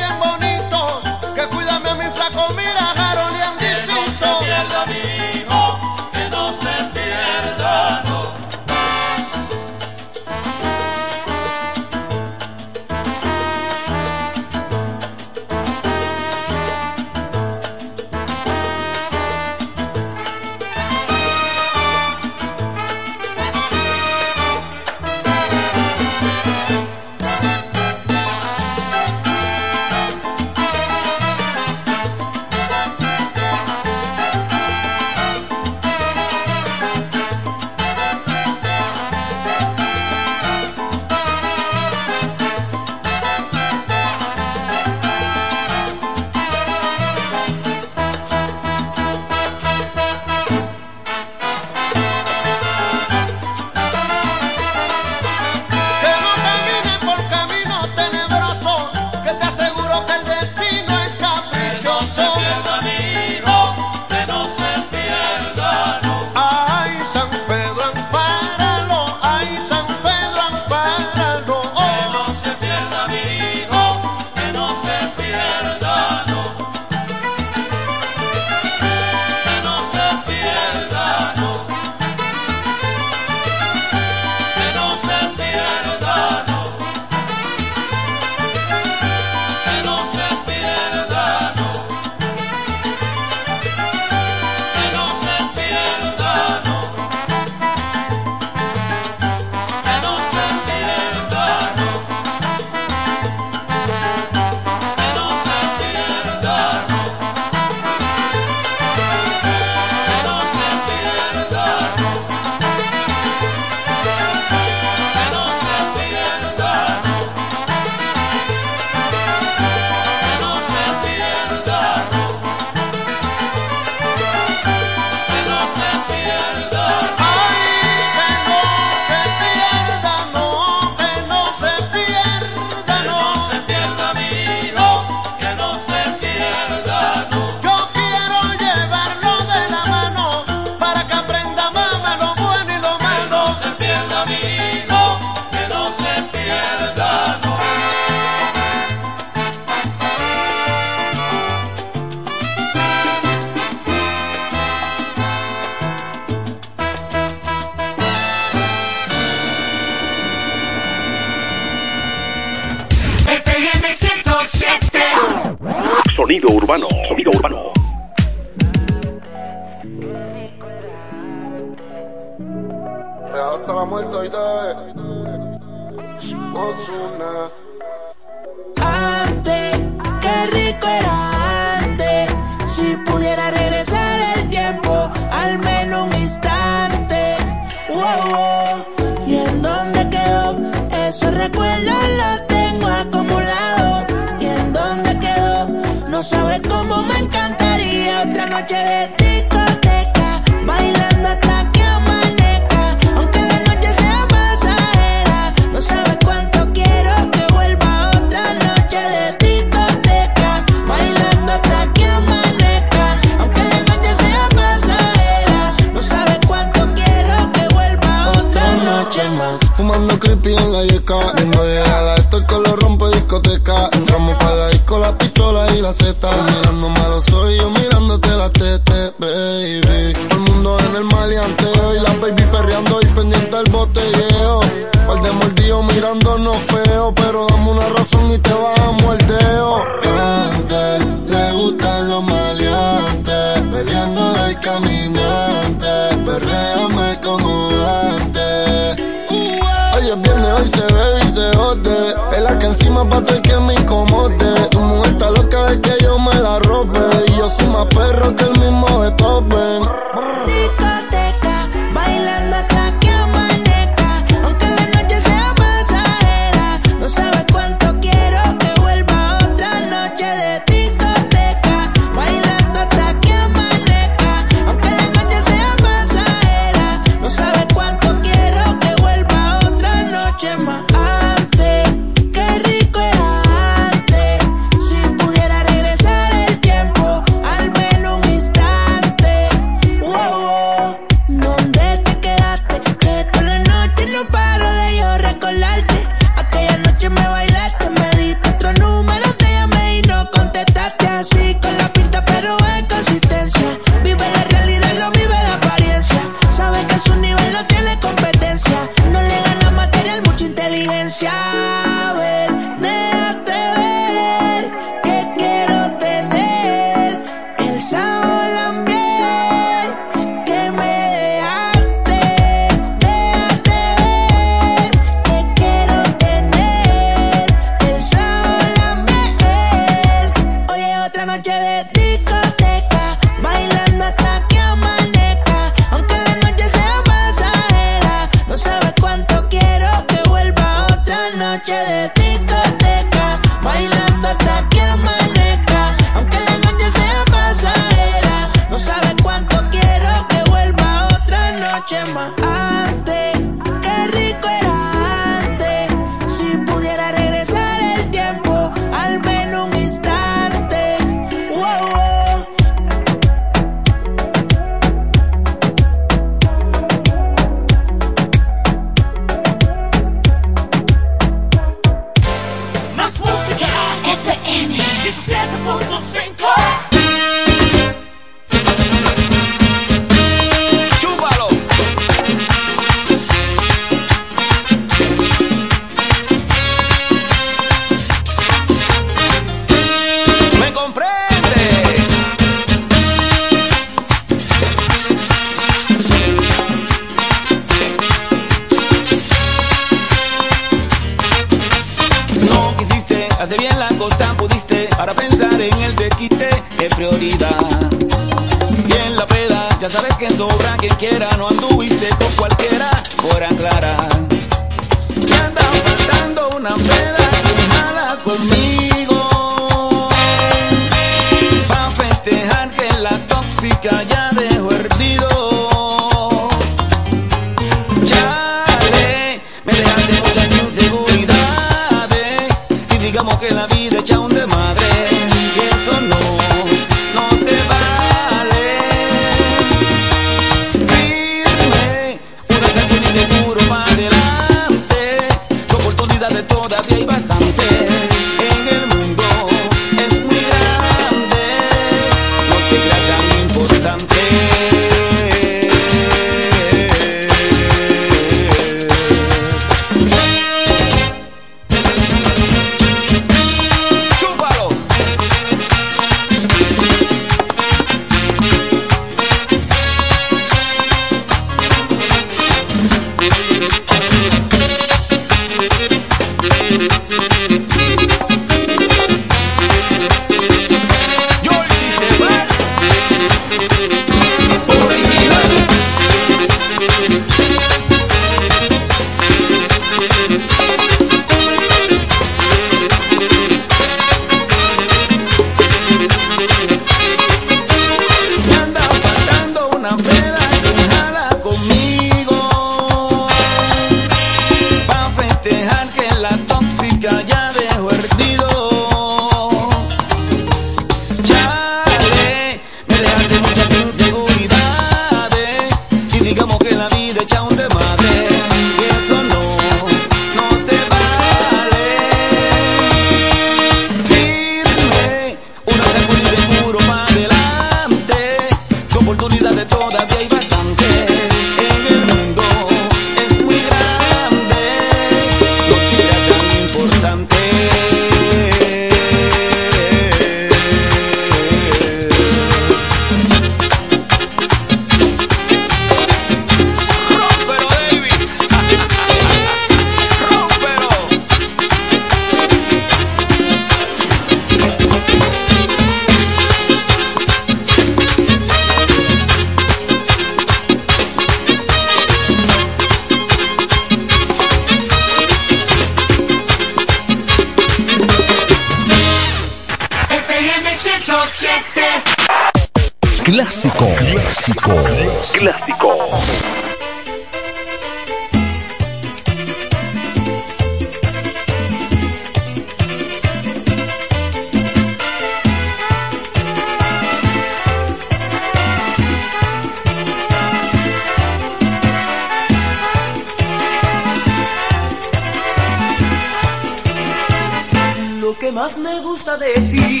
más me gusta de ti,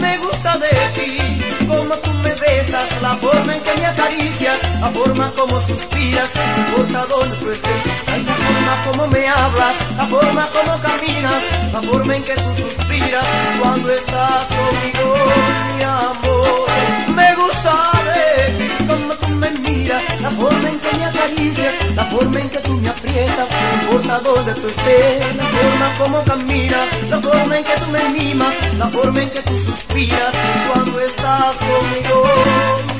me gusta de ti, como tú me besas, la forma en que me acaricias, la forma como suspiras, no importa dónde tú estés, la forma como me hablas, la forma como caminas, la forma en que tú suspiras cuando estás conmigo, mi amor, me gusta de ti, como tú la forma en que me acaricias, la forma en que tú me aprietas, no importa dónde tú estés, la forma como caminas, la forma en que tú me mimas, la forma en que tú suspiras cuando estás conmigo,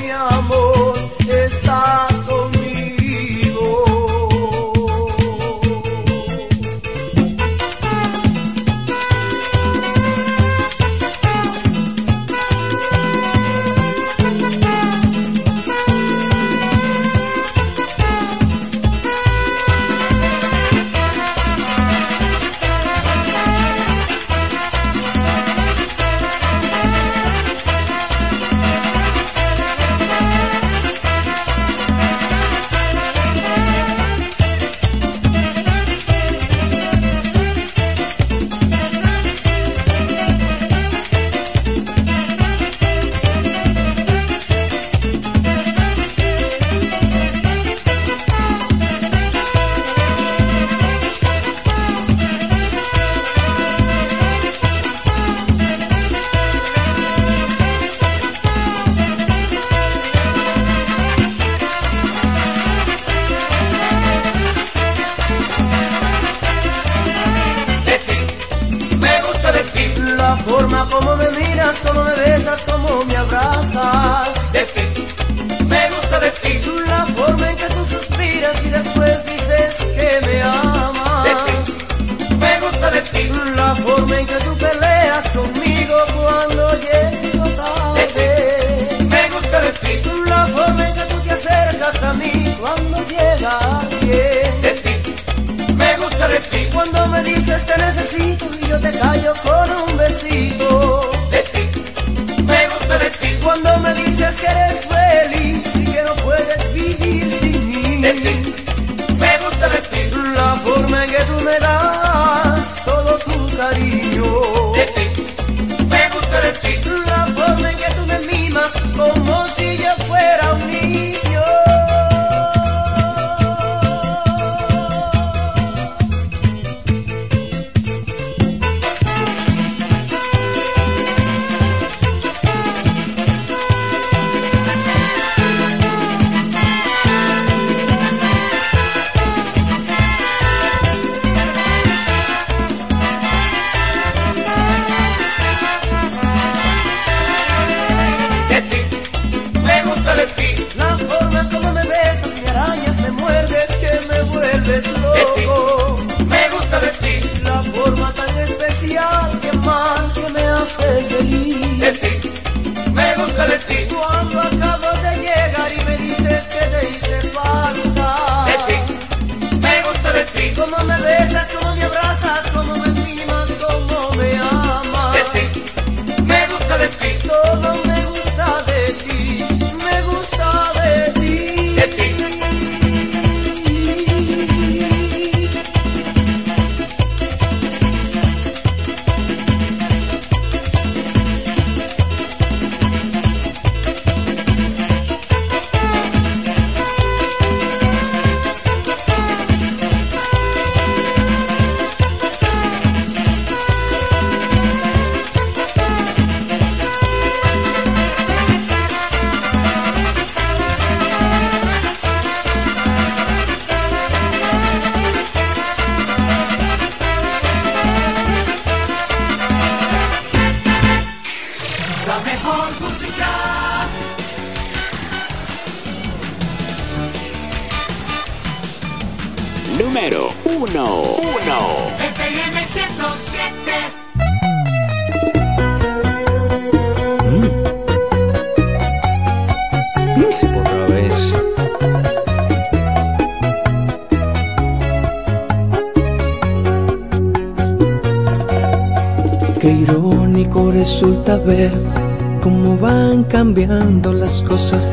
mi amor, estás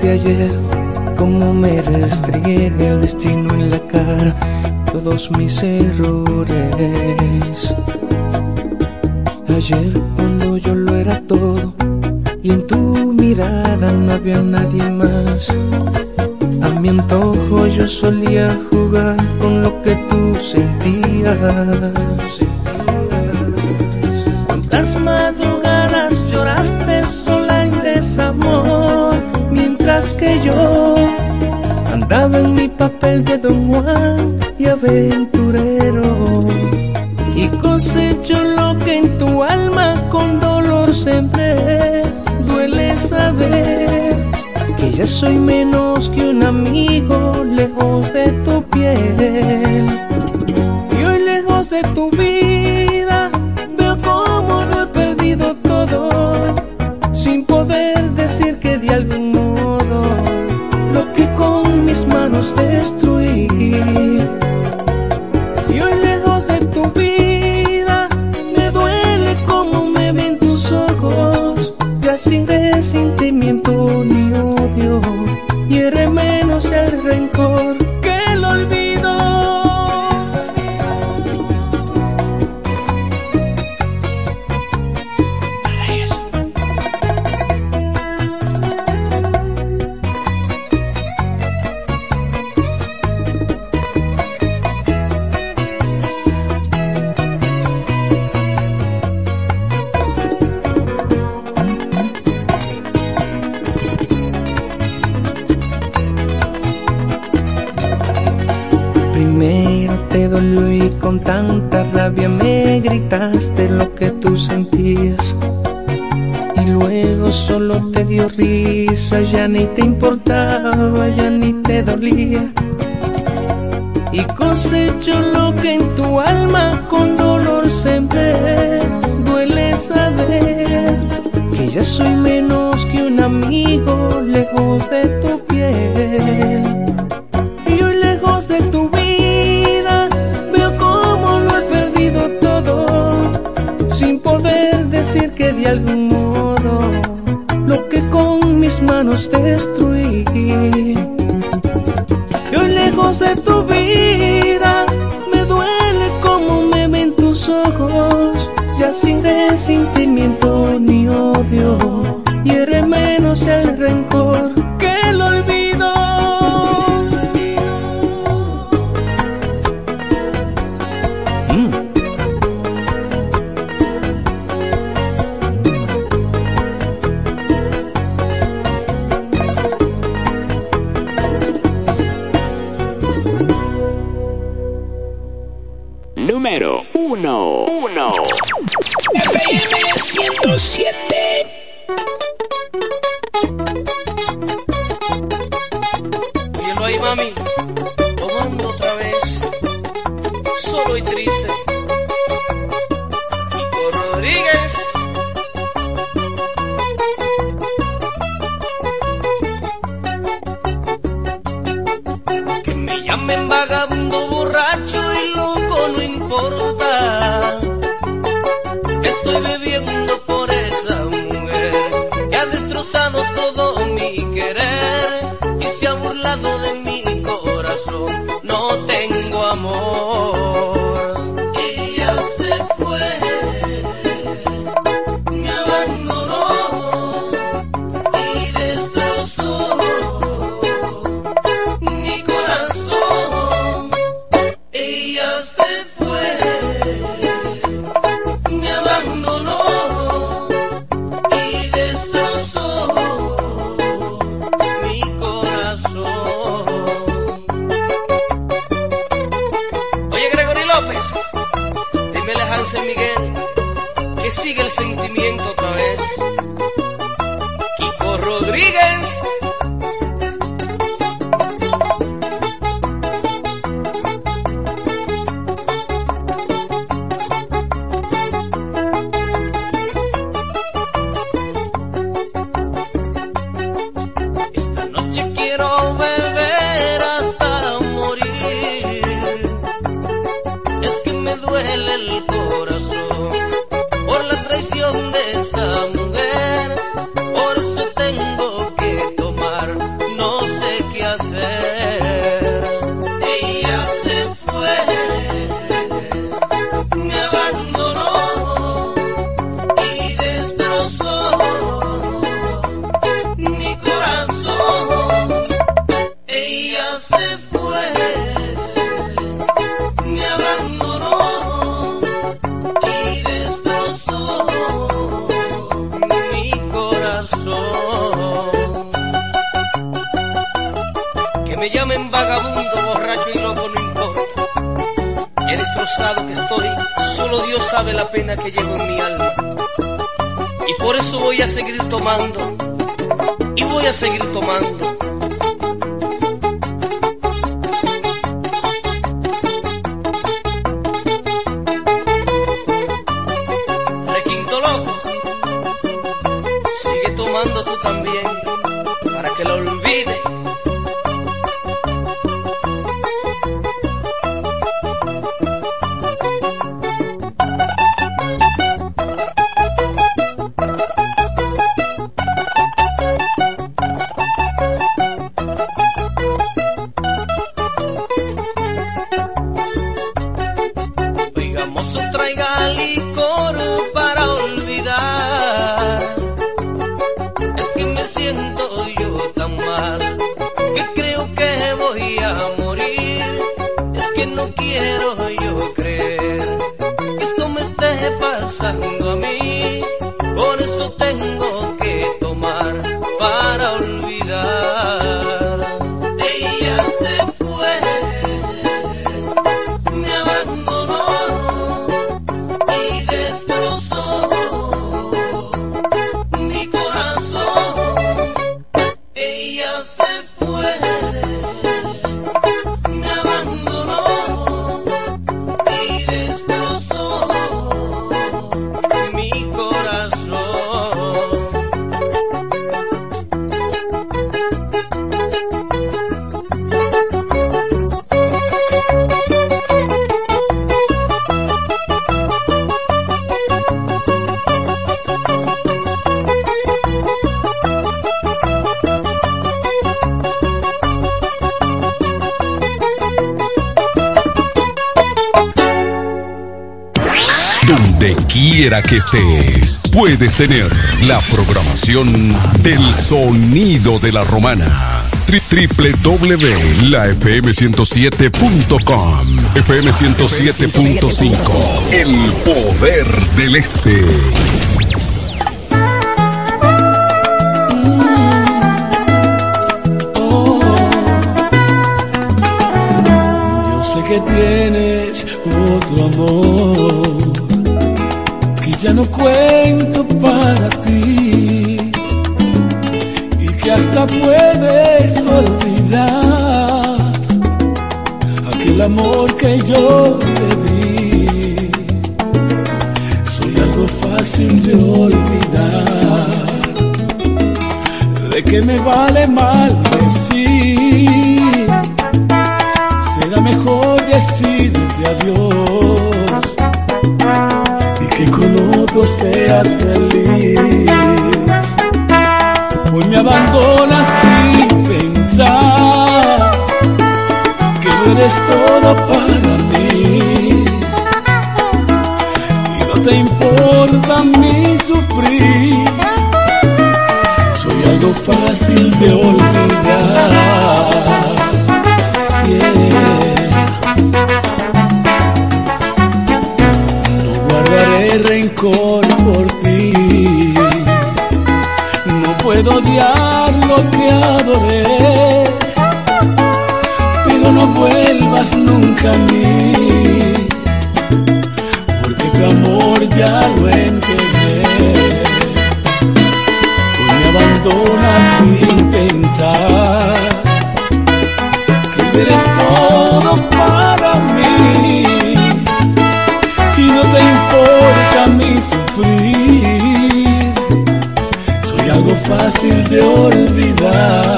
de ayer Cómo me restregué el destino en la cara Todos mis errores. Ayer cuando yo lo era todo Y en tu mirada no había nadie más. A mi antojo yo solía jugar con lo que tú sentías. el de Don Juan y aventurero. Y cosecho lo que en tu alma con dolor sembré. Duele saber que ya soy menos que un amigo lejos de tu piel. 1. FM 107. Que estés, puedes tener la programación del sonido de la romana. Tri- www.lafm107.com FM 107.5 El poder del este. Yo sé que tienes otro amor ya no cuento para ti y que hasta puedes olvidar aquel amor que yo te di. Soy algo fácil de olvidar. ¿De qué me vale mal decir? será mejor decirte adiós otro seas feliz. Hoy me abandonas sin pensar que no eres todo para mí y no te importa mi sufrir. Soy algo fácil rencor por ti. No puedo odiar lo que adoré. Pero no vuelvas nunca a mí. Porque tu amor ya lo. Hoy me abandonas sin algo fácil de olvidar.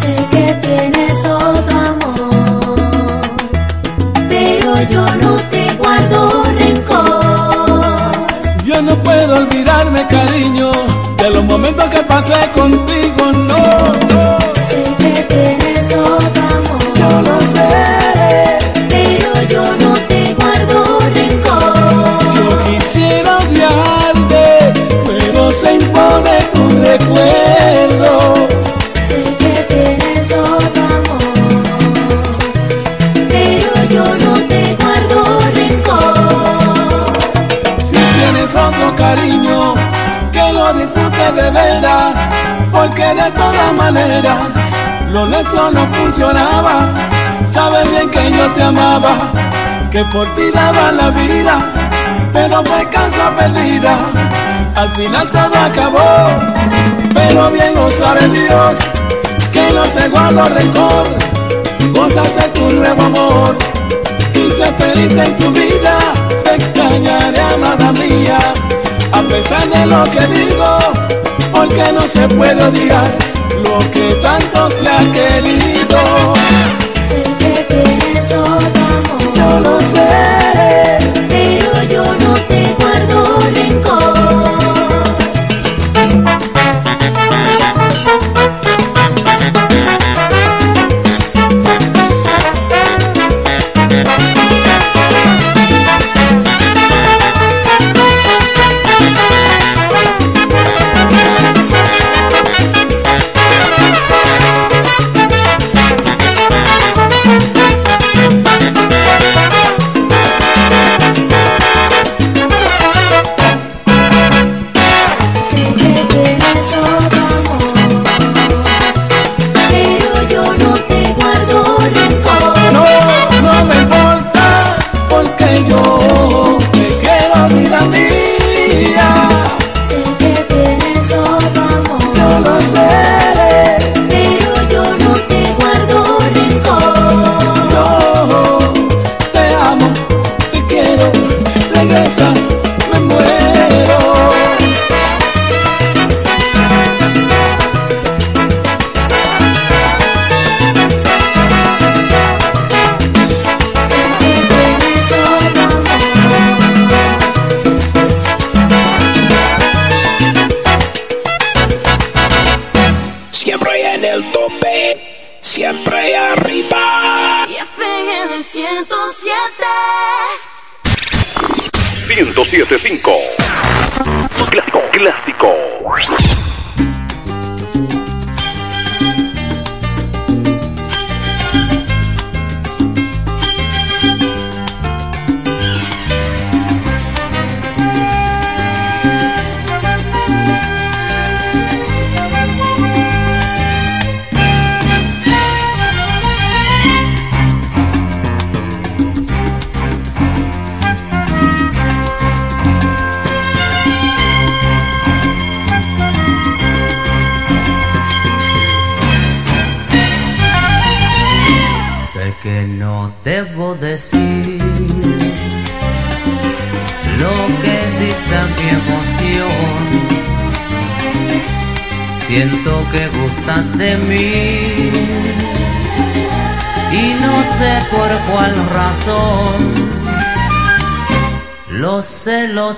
Sé que tienes otro amor, pero yo no te guardo rencor. Yo no puedo olvidarme, cariño, de los momentos que pasé contigo, no, porque de todas maneras lo nuestro no funcionaba. Sabes bien que yo te amaba, que por ti daba la vida, pero fue causa perdida. Al final todo acabó, pero bien lo sabe Dios, que no te guardo rencor, gozas de tu nuevo amor, y sé feliz en tu vida, te extrañaré amada mía, a pesar de lo que digo, porque no se puede odiar lo que tanto se ha querido.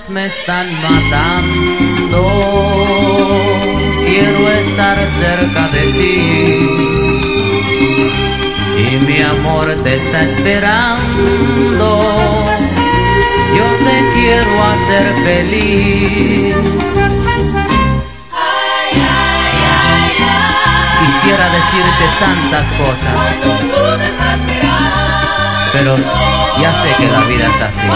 Me están matando. Quiero estar cerca de ti y mi amor te está esperando. Yo te quiero hacer feliz. Quisiera decirte tantas cosas, pero ya sé que la vida es así.